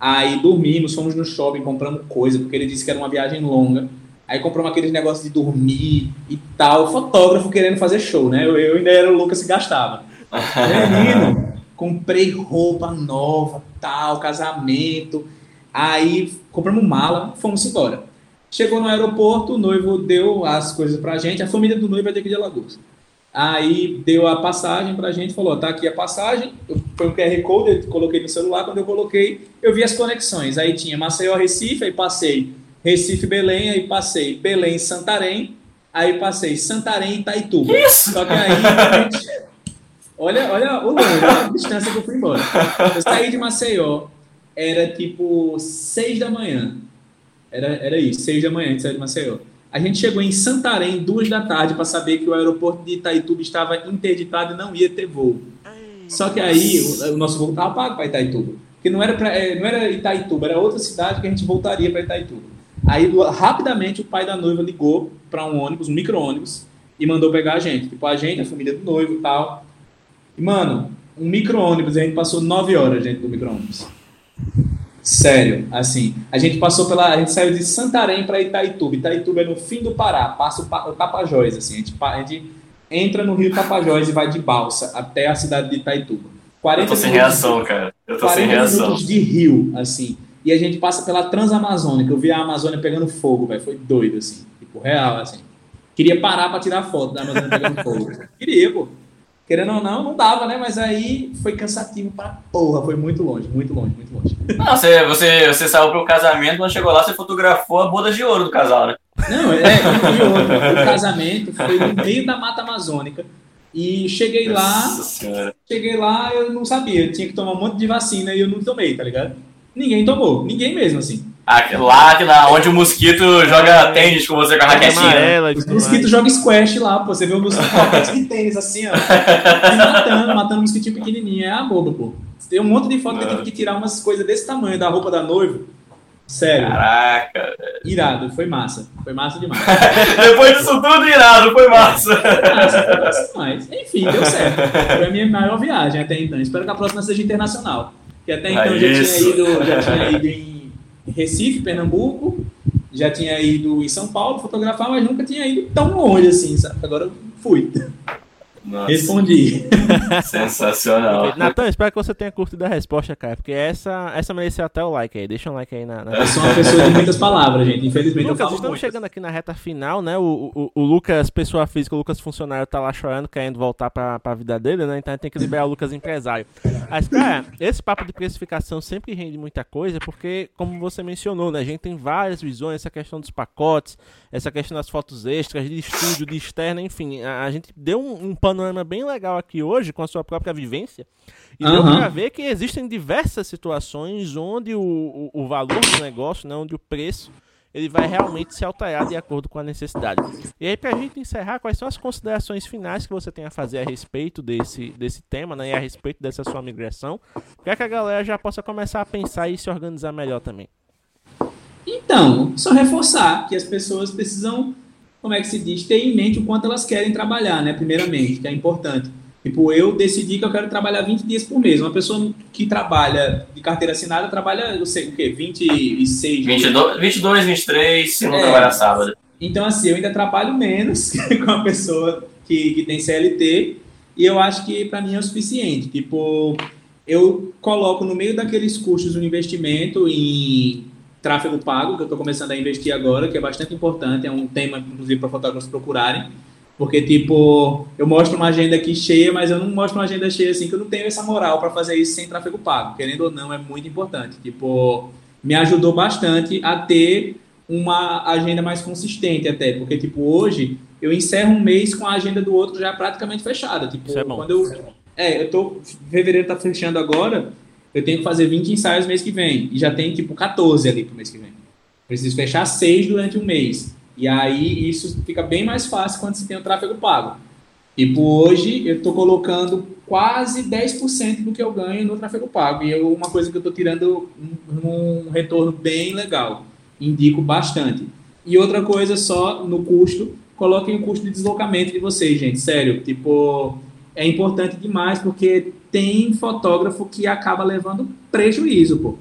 [SPEAKER 2] Aí dormimos, fomos no shopping, compramos coisa, porque ele disse que era uma viagem longa. Aí compramos aqueles negócios de dormir e tal. Fotógrafo querendo fazer show, né? Eu, eu ainda era o Lucas que gastava. [laughs] Menino, comprei roupa nova, tal, casamento. Aí compramos mala, fomos embora. Chegou no aeroporto, o noivo deu as coisas pra gente. A família do noivo é daqui de Alagoas. Aí deu a passagem pra gente, falou, tá aqui a passagem, foi um QR Code, eu coloquei no celular, quando eu coloquei, eu vi as conexões, aí tinha Maceió, Recife, aí passei Recife, Belém, aí passei Belém, Santarém, aí passei Santarém, Itaituba.
[SPEAKER 3] Isso!
[SPEAKER 2] Só que aí, gente, olha, olha o longe, olha a distância que eu fui embora. Eu saí de Maceió, era tipo seis da manhã, era, era isso, seis da manhã a gente saiu de Maceió. A gente chegou em Santarém duas da tarde para saber que o aeroporto de Itaituba estava interditado e não ia ter voo. Só que aí o, o nosso voo estava pago para Itaituba. Porque não era, pra, é, não era Itaituba, era outra cidade que a gente voltaria para Itaituba. Aí rapidamente o pai da noiva ligou para um ônibus, um micro-ônibus, e mandou pegar a gente. Tipo, a gente, a família do noivo e tal. E, mano, um micro-ônibus, a gente passou nove horas dentro do micro-ônibus. Sério, assim, a gente passou pela, a gente saiu de Santarém para Itaituba. Itaituba é no fim do Pará, passa o, Tapajós, assim, a gente, a gente entra no Rio Tapajós e vai de balsa até a cidade de Itaituba.
[SPEAKER 3] 40 eu tô sem reação, cara. Eu tô sem reação.
[SPEAKER 2] minutos de rio, assim. E a gente passa pela Transamazônica. Eu vi a Amazônia pegando fogo, velho. Foi doido, assim. Tipo, real, assim. Queria parar para tirar foto da Amazônia pegando fogo. [laughs] Queria, pô querendo ou não, não dava, né? Mas aí foi cansativo pra porra, foi muito longe, muito longe, muito longe.
[SPEAKER 3] Não, você, você, você saiu pro casamento, quando chegou lá, você fotografou a boda de ouro do casal, né?
[SPEAKER 2] Não, é, e outra, o casamento foi no meio da Mata Amazônica. E cheguei Nossa lá, senhora. cheguei lá, eu não sabia, eu tinha que tomar um monte de vacina e eu não tomei, tá ligado? Ninguém tomou, ninguém mesmo, assim.
[SPEAKER 3] Lá, lá onde o mosquito joga é. tênis com você com a raquetinha. Amarela,
[SPEAKER 2] o mosquito joga squash lá, pô. Você vê o mosquito de tênis assim, ó. [laughs] matando, matando um mosquitinho pequenininho. É a boba, pô. Tem um monte de foto que eu tive que tirar umas coisas desse tamanho da roupa da noiva. Sério.
[SPEAKER 3] Caraca.
[SPEAKER 2] Irado, foi massa. Foi massa demais. [laughs]
[SPEAKER 3] Depois disso tudo, irado, foi massa.
[SPEAKER 2] Foi massa, foi massa demais. Enfim, deu certo. Foi a minha maior viagem até então. Espero que a próxima seja internacional. Que até então é já tinha ido, já tinha [laughs] ido em Recife, Pernambuco, já tinha ido em São Paulo fotografar, mas nunca tinha ido tão longe assim, sabe? Agora eu fui. Nossa. Respondi. [laughs]
[SPEAKER 3] Sensacional.
[SPEAKER 1] Natan, [laughs] espero que você tenha curtido a resposta, cara, porque essa, essa mereceu até o like aí. Deixa um like aí na. na...
[SPEAKER 2] Eu sou uma [laughs] pessoa de muitas palavras, gente. Infelizmente Lucas, eu falo
[SPEAKER 1] estamos
[SPEAKER 2] muitas.
[SPEAKER 1] chegando aqui na reta final, né? O, o, o, Lucas, pessoa física, o Lucas funcionário, tá lá chorando, querendo voltar pra, pra vida dele, né? Então a gente tem que liberar o Lucas empresário. Mas, cara, esse papo de precificação sempre rende muita coisa, porque, como você mencionou, né? A gente tem várias visões, essa questão dos pacotes, essa questão das fotos extras, de estúdio, de externa, enfim. A, a gente deu um, um panorama bem legal aqui hoje com a sua própria vivência. E uhum. deu para ver que existem diversas situações onde o, o, o, valor do negócio, né, onde o preço, ele vai realmente se alterar de acordo com a necessidade. E aí, para a gente encerrar, quais são as considerações finais que você tem a fazer a respeito desse, desse tema, né, e a respeito dessa sua migração, para que a galera já possa começar a pensar e se organizar melhor também?
[SPEAKER 2] Então, só reforçar que as pessoas precisam como é que se diz, ter em mente o quanto elas querem trabalhar, né? Primeiramente, que é importante. Tipo, eu decidi que eu quero trabalhar 20 dias por mês. Uma pessoa que trabalha de carteira assinada trabalha, eu sei o quê, 26
[SPEAKER 3] 22, 22 23, se não é. trabalhar sábado.
[SPEAKER 2] Então, assim, eu ainda trabalho menos [laughs] com a pessoa que, que tem CLT e eu acho que para mim é o suficiente. Tipo, eu coloco no meio daqueles custos um investimento em tráfego pago, que eu estou começando a investir agora, que é bastante importante, é um tema, inclusive, para fotógrafos procurarem. Porque, tipo, eu mostro uma agenda aqui cheia, mas eu não mostro uma agenda cheia assim, que eu não tenho essa moral para fazer isso sem tráfego pago. Querendo ou não, é muito importante. Tipo, me ajudou bastante a ter uma agenda mais consistente até, porque tipo hoje eu encerro um mês com a agenda do outro já praticamente fechada, tipo,
[SPEAKER 1] Isso é bom.
[SPEAKER 2] quando eu é, eu tô fevereiro tá fechando agora, eu tenho que fazer 20 ensaios mês que vem e já tem tipo 14 ali pro mês que vem. Preciso fechar seis durante um mês. E aí isso fica bem mais fácil quando você tem o tráfego pago. Tipo, hoje eu estou colocando quase 10% do que eu ganho no tráfego pago. E é uma coisa que eu estou tirando um, um retorno bem legal. Indico bastante. E outra coisa só no custo, coloquem o custo de deslocamento de vocês, gente. Sério, tipo, é importante demais porque tem fotógrafo que acaba levando prejuízo, pô.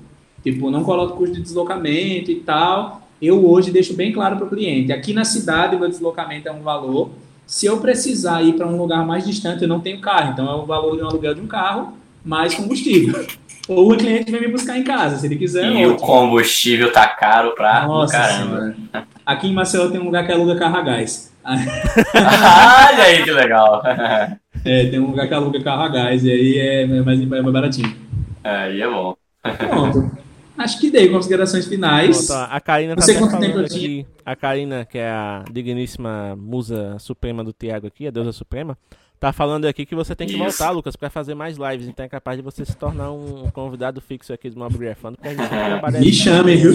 [SPEAKER 2] Tipo, não coloca custo de deslocamento e tal. Eu hoje deixo bem claro para o cliente. Aqui na cidade, o meu deslocamento é um valor. Se eu precisar ir para um lugar mais distante, eu não tenho carro. Então, é o valor de um aluguel de um carro mais combustível. [laughs] Ou o cliente vem me buscar em casa, se ele quiser.
[SPEAKER 3] E
[SPEAKER 2] ótimo.
[SPEAKER 3] o combustível tá caro pra
[SPEAKER 2] Nossa
[SPEAKER 3] caramba.
[SPEAKER 2] Senhora. Aqui em Maceió tem um lugar que aluga carro a gás. [laughs]
[SPEAKER 3] Olha aí que legal. [laughs]
[SPEAKER 2] É, tem um lugar que aluga carro a gás e aí é mais, é mais baratinho.
[SPEAKER 3] Aí é bom.
[SPEAKER 2] Pronto. Acho que dei considerações finais.
[SPEAKER 1] Pronto, a Karina tá
[SPEAKER 2] quanto tempo
[SPEAKER 1] aqui, a Karina, que é a digníssima musa suprema do Tiago aqui, a deusa suprema, tá falando aqui que você tem que
[SPEAKER 3] Isso.
[SPEAKER 1] voltar, Lucas, pra fazer mais lives, então é capaz de você se tornar um convidado fixo aqui do Mob Grafando, porque a gente [laughs] trabalha
[SPEAKER 2] Me chamem, viu?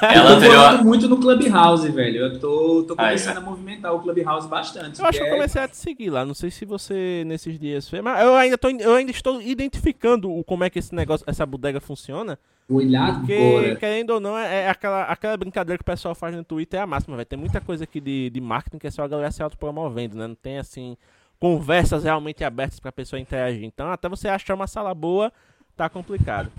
[SPEAKER 3] Ela
[SPEAKER 2] eu tô
[SPEAKER 3] anterior.
[SPEAKER 2] muito no Clubhouse, velho. Eu tô, tô começando
[SPEAKER 3] é.
[SPEAKER 2] a movimentar o Clubhouse bastante.
[SPEAKER 1] Eu acho que eu
[SPEAKER 2] é-
[SPEAKER 1] comecei a te seguir lá. Não sei se você nesses dias fez, mas eu ainda, tô, eu ainda estou identificando o, como é que esse negócio, essa bodega funciona.
[SPEAKER 2] Olhar
[SPEAKER 1] Porque,
[SPEAKER 2] agora.
[SPEAKER 1] querendo ou não, é, é aquela, aquela brincadeira que o pessoal faz no Twitter é a máxima, vai ter muita coisa aqui de, de marketing que é só a galera se autopromovendo, né? Não tem assim conversas realmente abertas pra pessoa interagir. Então, até você achar uma sala boa, tá complicado.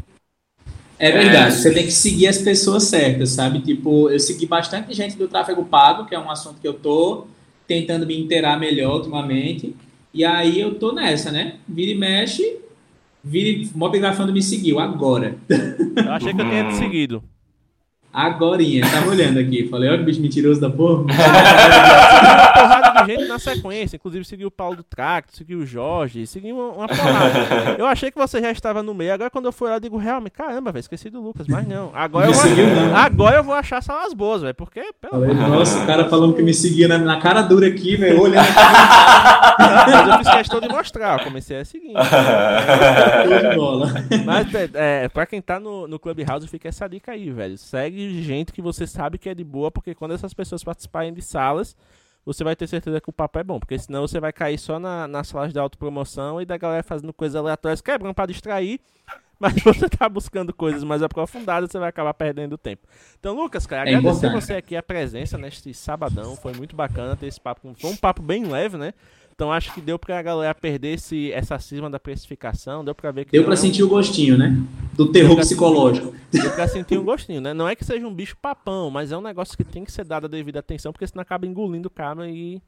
[SPEAKER 2] É verdade, você tem que seguir as pessoas certas, sabe? Tipo, eu segui bastante gente do tráfego pago, que é um assunto que eu tô tentando me inteirar melhor ultimamente. E aí eu tô nessa, né? Vira e mexe, vira e Mobgrafando me seguiu agora.
[SPEAKER 1] Eu achei que eu tinha te
[SPEAKER 3] Hum.
[SPEAKER 1] seguido.
[SPEAKER 2] Agorinha, tava olhando aqui. Falei, olha que bicho mentiroso da porra. [laughs]
[SPEAKER 1] de gente na sequência. Inclusive seguiu o Paulo do Tracto, seguiu o Jorge, seguiu uma, uma porrada. Eu achei que você já estava no meio. Agora quando eu fui lá, eu digo, realmente, caramba, velho, esqueci do Lucas, mas não. Agora eu vou,
[SPEAKER 2] seguiu, não.
[SPEAKER 1] agora eu vou achar salas boas, velho. Porque, pelo
[SPEAKER 2] nossa, o cara falando que me seguia na, na cara dura aqui, velho, olhando aqui,
[SPEAKER 1] mas eu fiz questão de mostrar. Eu comecei a seguir. Mas, é, é, pra quem tá no, no Clubhouse, fica essa dica aí, velho. Segue gente que você sabe que é de boa, porque quando essas pessoas participarem de salas, você vai ter certeza que o papo é bom. Porque senão você vai cair só na, nas salas de autopromoção e da galera fazendo coisas aleatórias, quebrando pra distrair. [laughs] Mas você tá buscando coisas mais aprofundadas, você vai acabar perdendo tempo. Então, Lucas, cara,
[SPEAKER 2] É
[SPEAKER 1] agradecer você aqui a presença neste sabadão. Foi muito bacana ter esse papo. Foi um papo bem leve, né? Então acho que deu pra galera perder esse, essa cisma da precificação, deu pra ver que
[SPEAKER 2] Deu pra
[SPEAKER 1] é um-
[SPEAKER 2] sentir o gostinho, né? Do terror
[SPEAKER 1] Deu
[SPEAKER 2] psicológico.
[SPEAKER 1] Deu pra sentir um gostinho, né? Não é que seja um bicho papão, mas é um negócio que tem que ser dado a devida atenção, porque senão acaba engolindo o cara e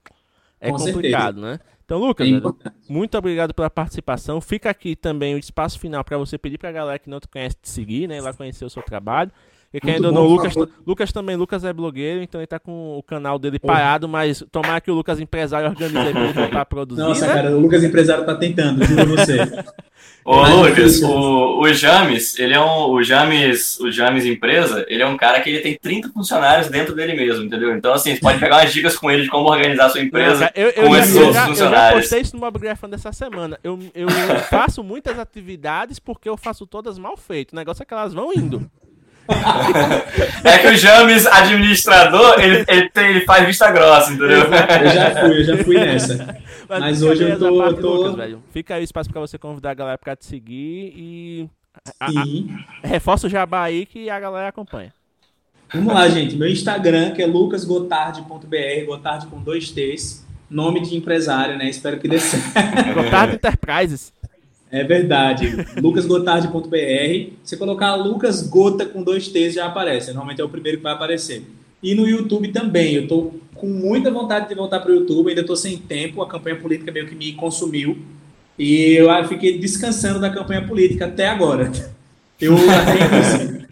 [SPEAKER 1] é
[SPEAKER 2] Com
[SPEAKER 1] complicado, né? Então,
[SPEAKER 2] É
[SPEAKER 1] Lucas,
[SPEAKER 2] importante.
[SPEAKER 1] muito obrigado pela participação. Fica aqui também o espaço final pra você pedir pra galera que não te conhece te seguir, né? Ir lá conhecer o seu trabalho. E quem ainda não,
[SPEAKER 2] bom,
[SPEAKER 1] Lucas. Lucas também, Lucas é blogueiro, então ele tá com o canal dele parado, mas tomara que o Lucas empresário organize pra ele voltar a produzir,
[SPEAKER 2] Nossa,
[SPEAKER 1] né?
[SPEAKER 2] cara, o Lucas Empresário tá tentando, juro você. [laughs]
[SPEAKER 3] Ô, Lucas, o, o James, ele é um. O James, o James Empresa, ele é um cara que ele tem 30 funcionários dentro dele mesmo, entendeu? Então, assim, você pode pegar umas dicas com ele de como organizar a sua empresa.
[SPEAKER 1] eu, eu,
[SPEAKER 3] com
[SPEAKER 1] já,
[SPEAKER 3] esses
[SPEAKER 1] eu,
[SPEAKER 3] outros
[SPEAKER 1] já, eu já
[SPEAKER 3] funcionários.
[SPEAKER 1] postei isso no Mob Grafando dessa semana. Eu, eu faço muitas atividades porque eu faço todas mal feitas. O negócio é que elas vão indo.
[SPEAKER 3] É que o James, administrador, ele, ele, tem- ele faz vista grossa, entendeu?
[SPEAKER 2] Eu já fui, eu já fui [laughs] nessa. Mas hoje eu tô- eu tô-
[SPEAKER 1] Lucas, velho. Fica aí o espaço pra você convidar a galera pra te seguir e a- a- reforça o jabá aí que a galera acompanha.
[SPEAKER 2] Vamos lá, gente. Meu Instagram, que é lucasgotard.br, Gotard com dois T's. Nome de empresário, né? Espero que dê certo.
[SPEAKER 1] Gotard Enterprises.
[SPEAKER 2] É verdade. lucasgotard.br. Se colocar Lucas Gota com dois T's já aparece. Normalmente é o primeiro que vai aparecer. E no YouTube também. Eu tô com muita vontade de voltar para o YouTube. Ainda tô sem tempo. A campanha política meio que me consumiu. E eu ah, fiquei descansando da campanha política até agora. [laughs] Eu até.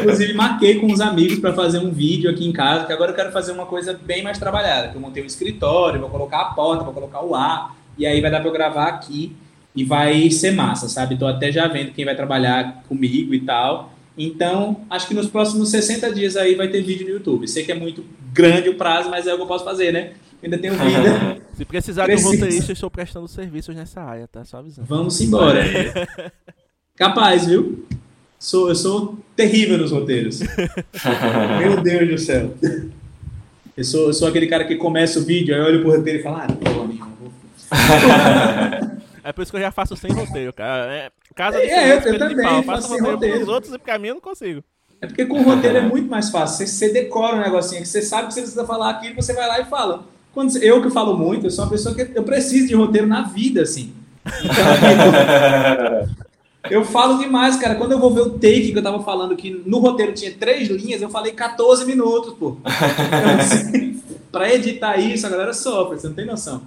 [SPEAKER 2] Inclusive, marquei com os amigos para fazer um vídeo aqui em casa, que agora eu quero fazer uma coisa bem mais trabalhada. Eu montei um escritório, vou colocar a porta, vou colocar o ar, e aí vai dar para eu gravar aqui e vai ser massa, sabe? Tô até já vendo quem vai trabalhar comigo e tal. Então, acho que nos próximos 60 dias aí vai ter vídeo no YouTube. Sei que é muito grande o prazo, mas é o que eu posso fazer, né? Ainda tenho vida. [laughs]
[SPEAKER 1] Se precisar Precisa. de um roteirista, eu estou prestando serviços nessa área, tá? Só avisando.
[SPEAKER 2] Vamos embora. [laughs] Capaz, viu? Sou, eu sou terrível nos roteiros. [laughs] Meu Deus do céu. Eu sou, eu sou aquele cara que começa o vídeo, aí olho pro roteiro e falo, ah, não nenhuma. [laughs]
[SPEAKER 1] É por isso que eu já faço sem roteiro, cara. É, casa
[SPEAKER 2] é, é eu, eu também pau.
[SPEAKER 1] faço sem roteiro, roteiro. Os outros e pra mim eu não consigo.
[SPEAKER 2] É porque com o roteiro é muito mais fácil. Você, você decora um negocinho que você sabe que você precisa falar aquilo, você vai lá e fala. Quando, eu que falo muito, eu sou uma pessoa que eu preciso de roteiro na vida, assim. Então, eu falo demais, cara. Quando eu vou ver o take que eu tava falando, que no roteiro tinha três linhas, eu falei 14 minutos, pô. Então, assim, [laughs] pra editar isso, a galera sofre, você não tem noção.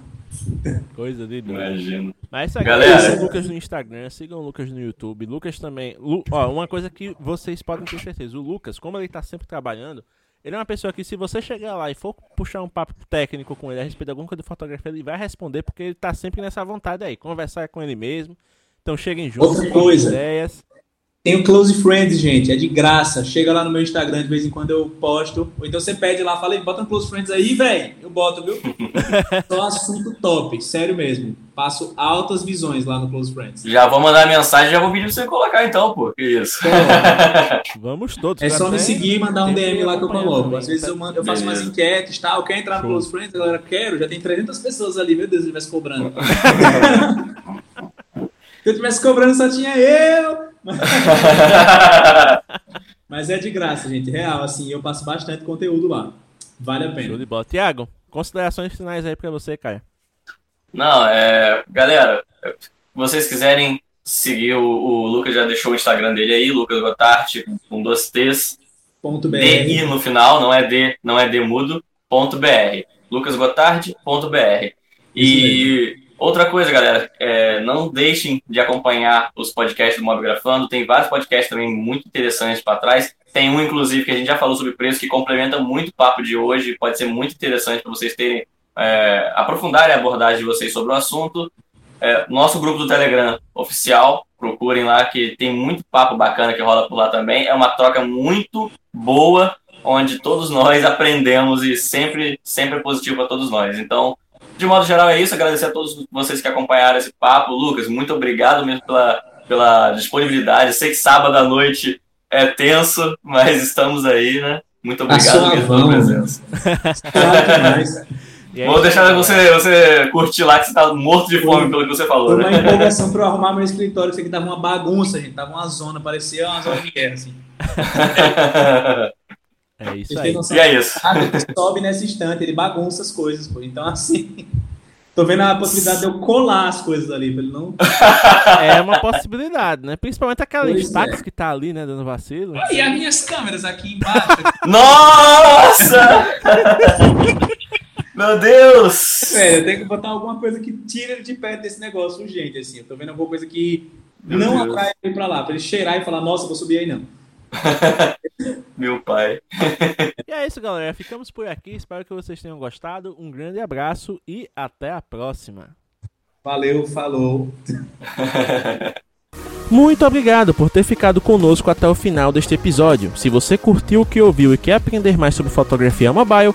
[SPEAKER 1] Coisa de
[SPEAKER 3] doido. Imagino.
[SPEAKER 1] Mas aqui Galera. sigam o Lucas no Instagram, sigam o Lucas no YouTube. Lucas também. Lu, ó, uma coisa que vocês podem ter certeza: o Lucas, como ele tá sempre trabalhando, ele é uma pessoa que, se você chegar lá e for puxar um papo técnico com ele a respeito de alguma coisa de fotografia, ele vai responder, porque ele tá sempre nessa vontade aí, conversar com ele mesmo. Então cheguem juntos,
[SPEAKER 2] Outra coisa. ideias. Tem o Close Friends, gente, é de graça. Chega lá no meu Instagram, de vez em quando eu posto. Ou então você pede lá, fala aí, bota um Close Friends aí, velho. Eu boto, viu? [laughs] Só assunto top, sério mesmo. Passo altas visões lá no Close Friends.
[SPEAKER 3] Já vou mandar mensagem, já vou pedir pra você colocar então, pô. Que isso. [laughs]
[SPEAKER 1] Vamos todos.
[SPEAKER 2] É só me seguir e mandar um DM lá que eu coloco. Às vezes eu, mando, eu faço umas enquetes e tal. Quer entrar no Close Friends? A galera, quero. Já tem 300 pessoas ali. Meu Deus, ele vai se cobrando. [laughs] Se eu tivesse cobrando, só tinha eu. [laughs] Mas é de graça, gente. Real, assim, eu passo bastante conteúdo lá. Vale a pena. Show
[SPEAKER 1] de bola. Tiago, considerações finais aí pra você, cara.
[SPEAKER 3] Não, é. Galera, se vocês quiserem seguir, o, o Lucas já deixou o Instagram dele aí, Lucas Gotart, com dois T's.
[SPEAKER 2] Ponto
[SPEAKER 3] BR. DI no final, não é D, não é D mudo, ponto BR. E Outra coisa, galera, é, não deixem de acompanhar os podcasts do Mobigrafando. Tem vários podcasts também muito interessantes para trás. Tem um, inclusive, que a gente já falou sobre preço, que complementa muito o papo de hoje. Pode ser muito interessante para vocês terem, é, aprofundarem a abordagem de vocês sobre o assunto. É, nosso grupo do Telegram oficial, procurem lá, que tem muito papo bacana que rola por lá também. É uma troca muito boa, onde todos nós [laughs] aprendemos e sempre, sempre é positivo para todos nós. Então, de modo geral é isso. Agradecer a todos vocês que acompanharam esse papo. Lucas, muito obrigado mesmo pela, pela disponibilidade. Sei que sábado à noite é tenso, mas estamos aí, né? Muito obrigado mesmo pela presença. Vou deixar você, você curtir lá que você tá morto de fome pelo que você falou.
[SPEAKER 2] Foi uma né? empolgação para eu arrumar meu escritório, isso aqui tava uma bagunça, gente. Tava uma zona, parecia uma zona de guerra, assim. [laughs]
[SPEAKER 1] É isso aí.
[SPEAKER 3] E é isso.
[SPEAKER 2] Sobe nesse instante, ele bagunça as coisas, pô. Então, assim. Tô vendo a possibilidade de eu colar as coisas ali, pra ele não. [laughs]
[SPEAKER 1] É uma possibilidade, né? Principalmente aquela destaques é. que tá ali, né, dando vacilo.
[SPEAKER 2] E as minhas câmeras aqui embaixo. [laughs]
[SPEAKER 3] Nossa! Meu Deus!
[SPEAKER 2] É, eu tenho que botar alguma coisa que tire ele de perto desse negócio urgente, assim. Eu tô vendo alguma coisa que Meu não Deus. atrai ele pra lá, pra ele cheirar e falar, nossa, vou subir aí não. [laughs]
[SPEAKER 3] Meu pai.
[SPEAKER 1] e é isso, galera. Ficamos por aqui. Espero que vocês tenham gostado. Um grande abraço e até a próxima.
[SPEAKER 2] Valeu, falou. [laughs]
[SPEAKER 1] Muito obrigado por ter ficado conosco até o final deste episódio. Se você curtiu o que ouviu e quer aprender mais sobre fotografia mobile,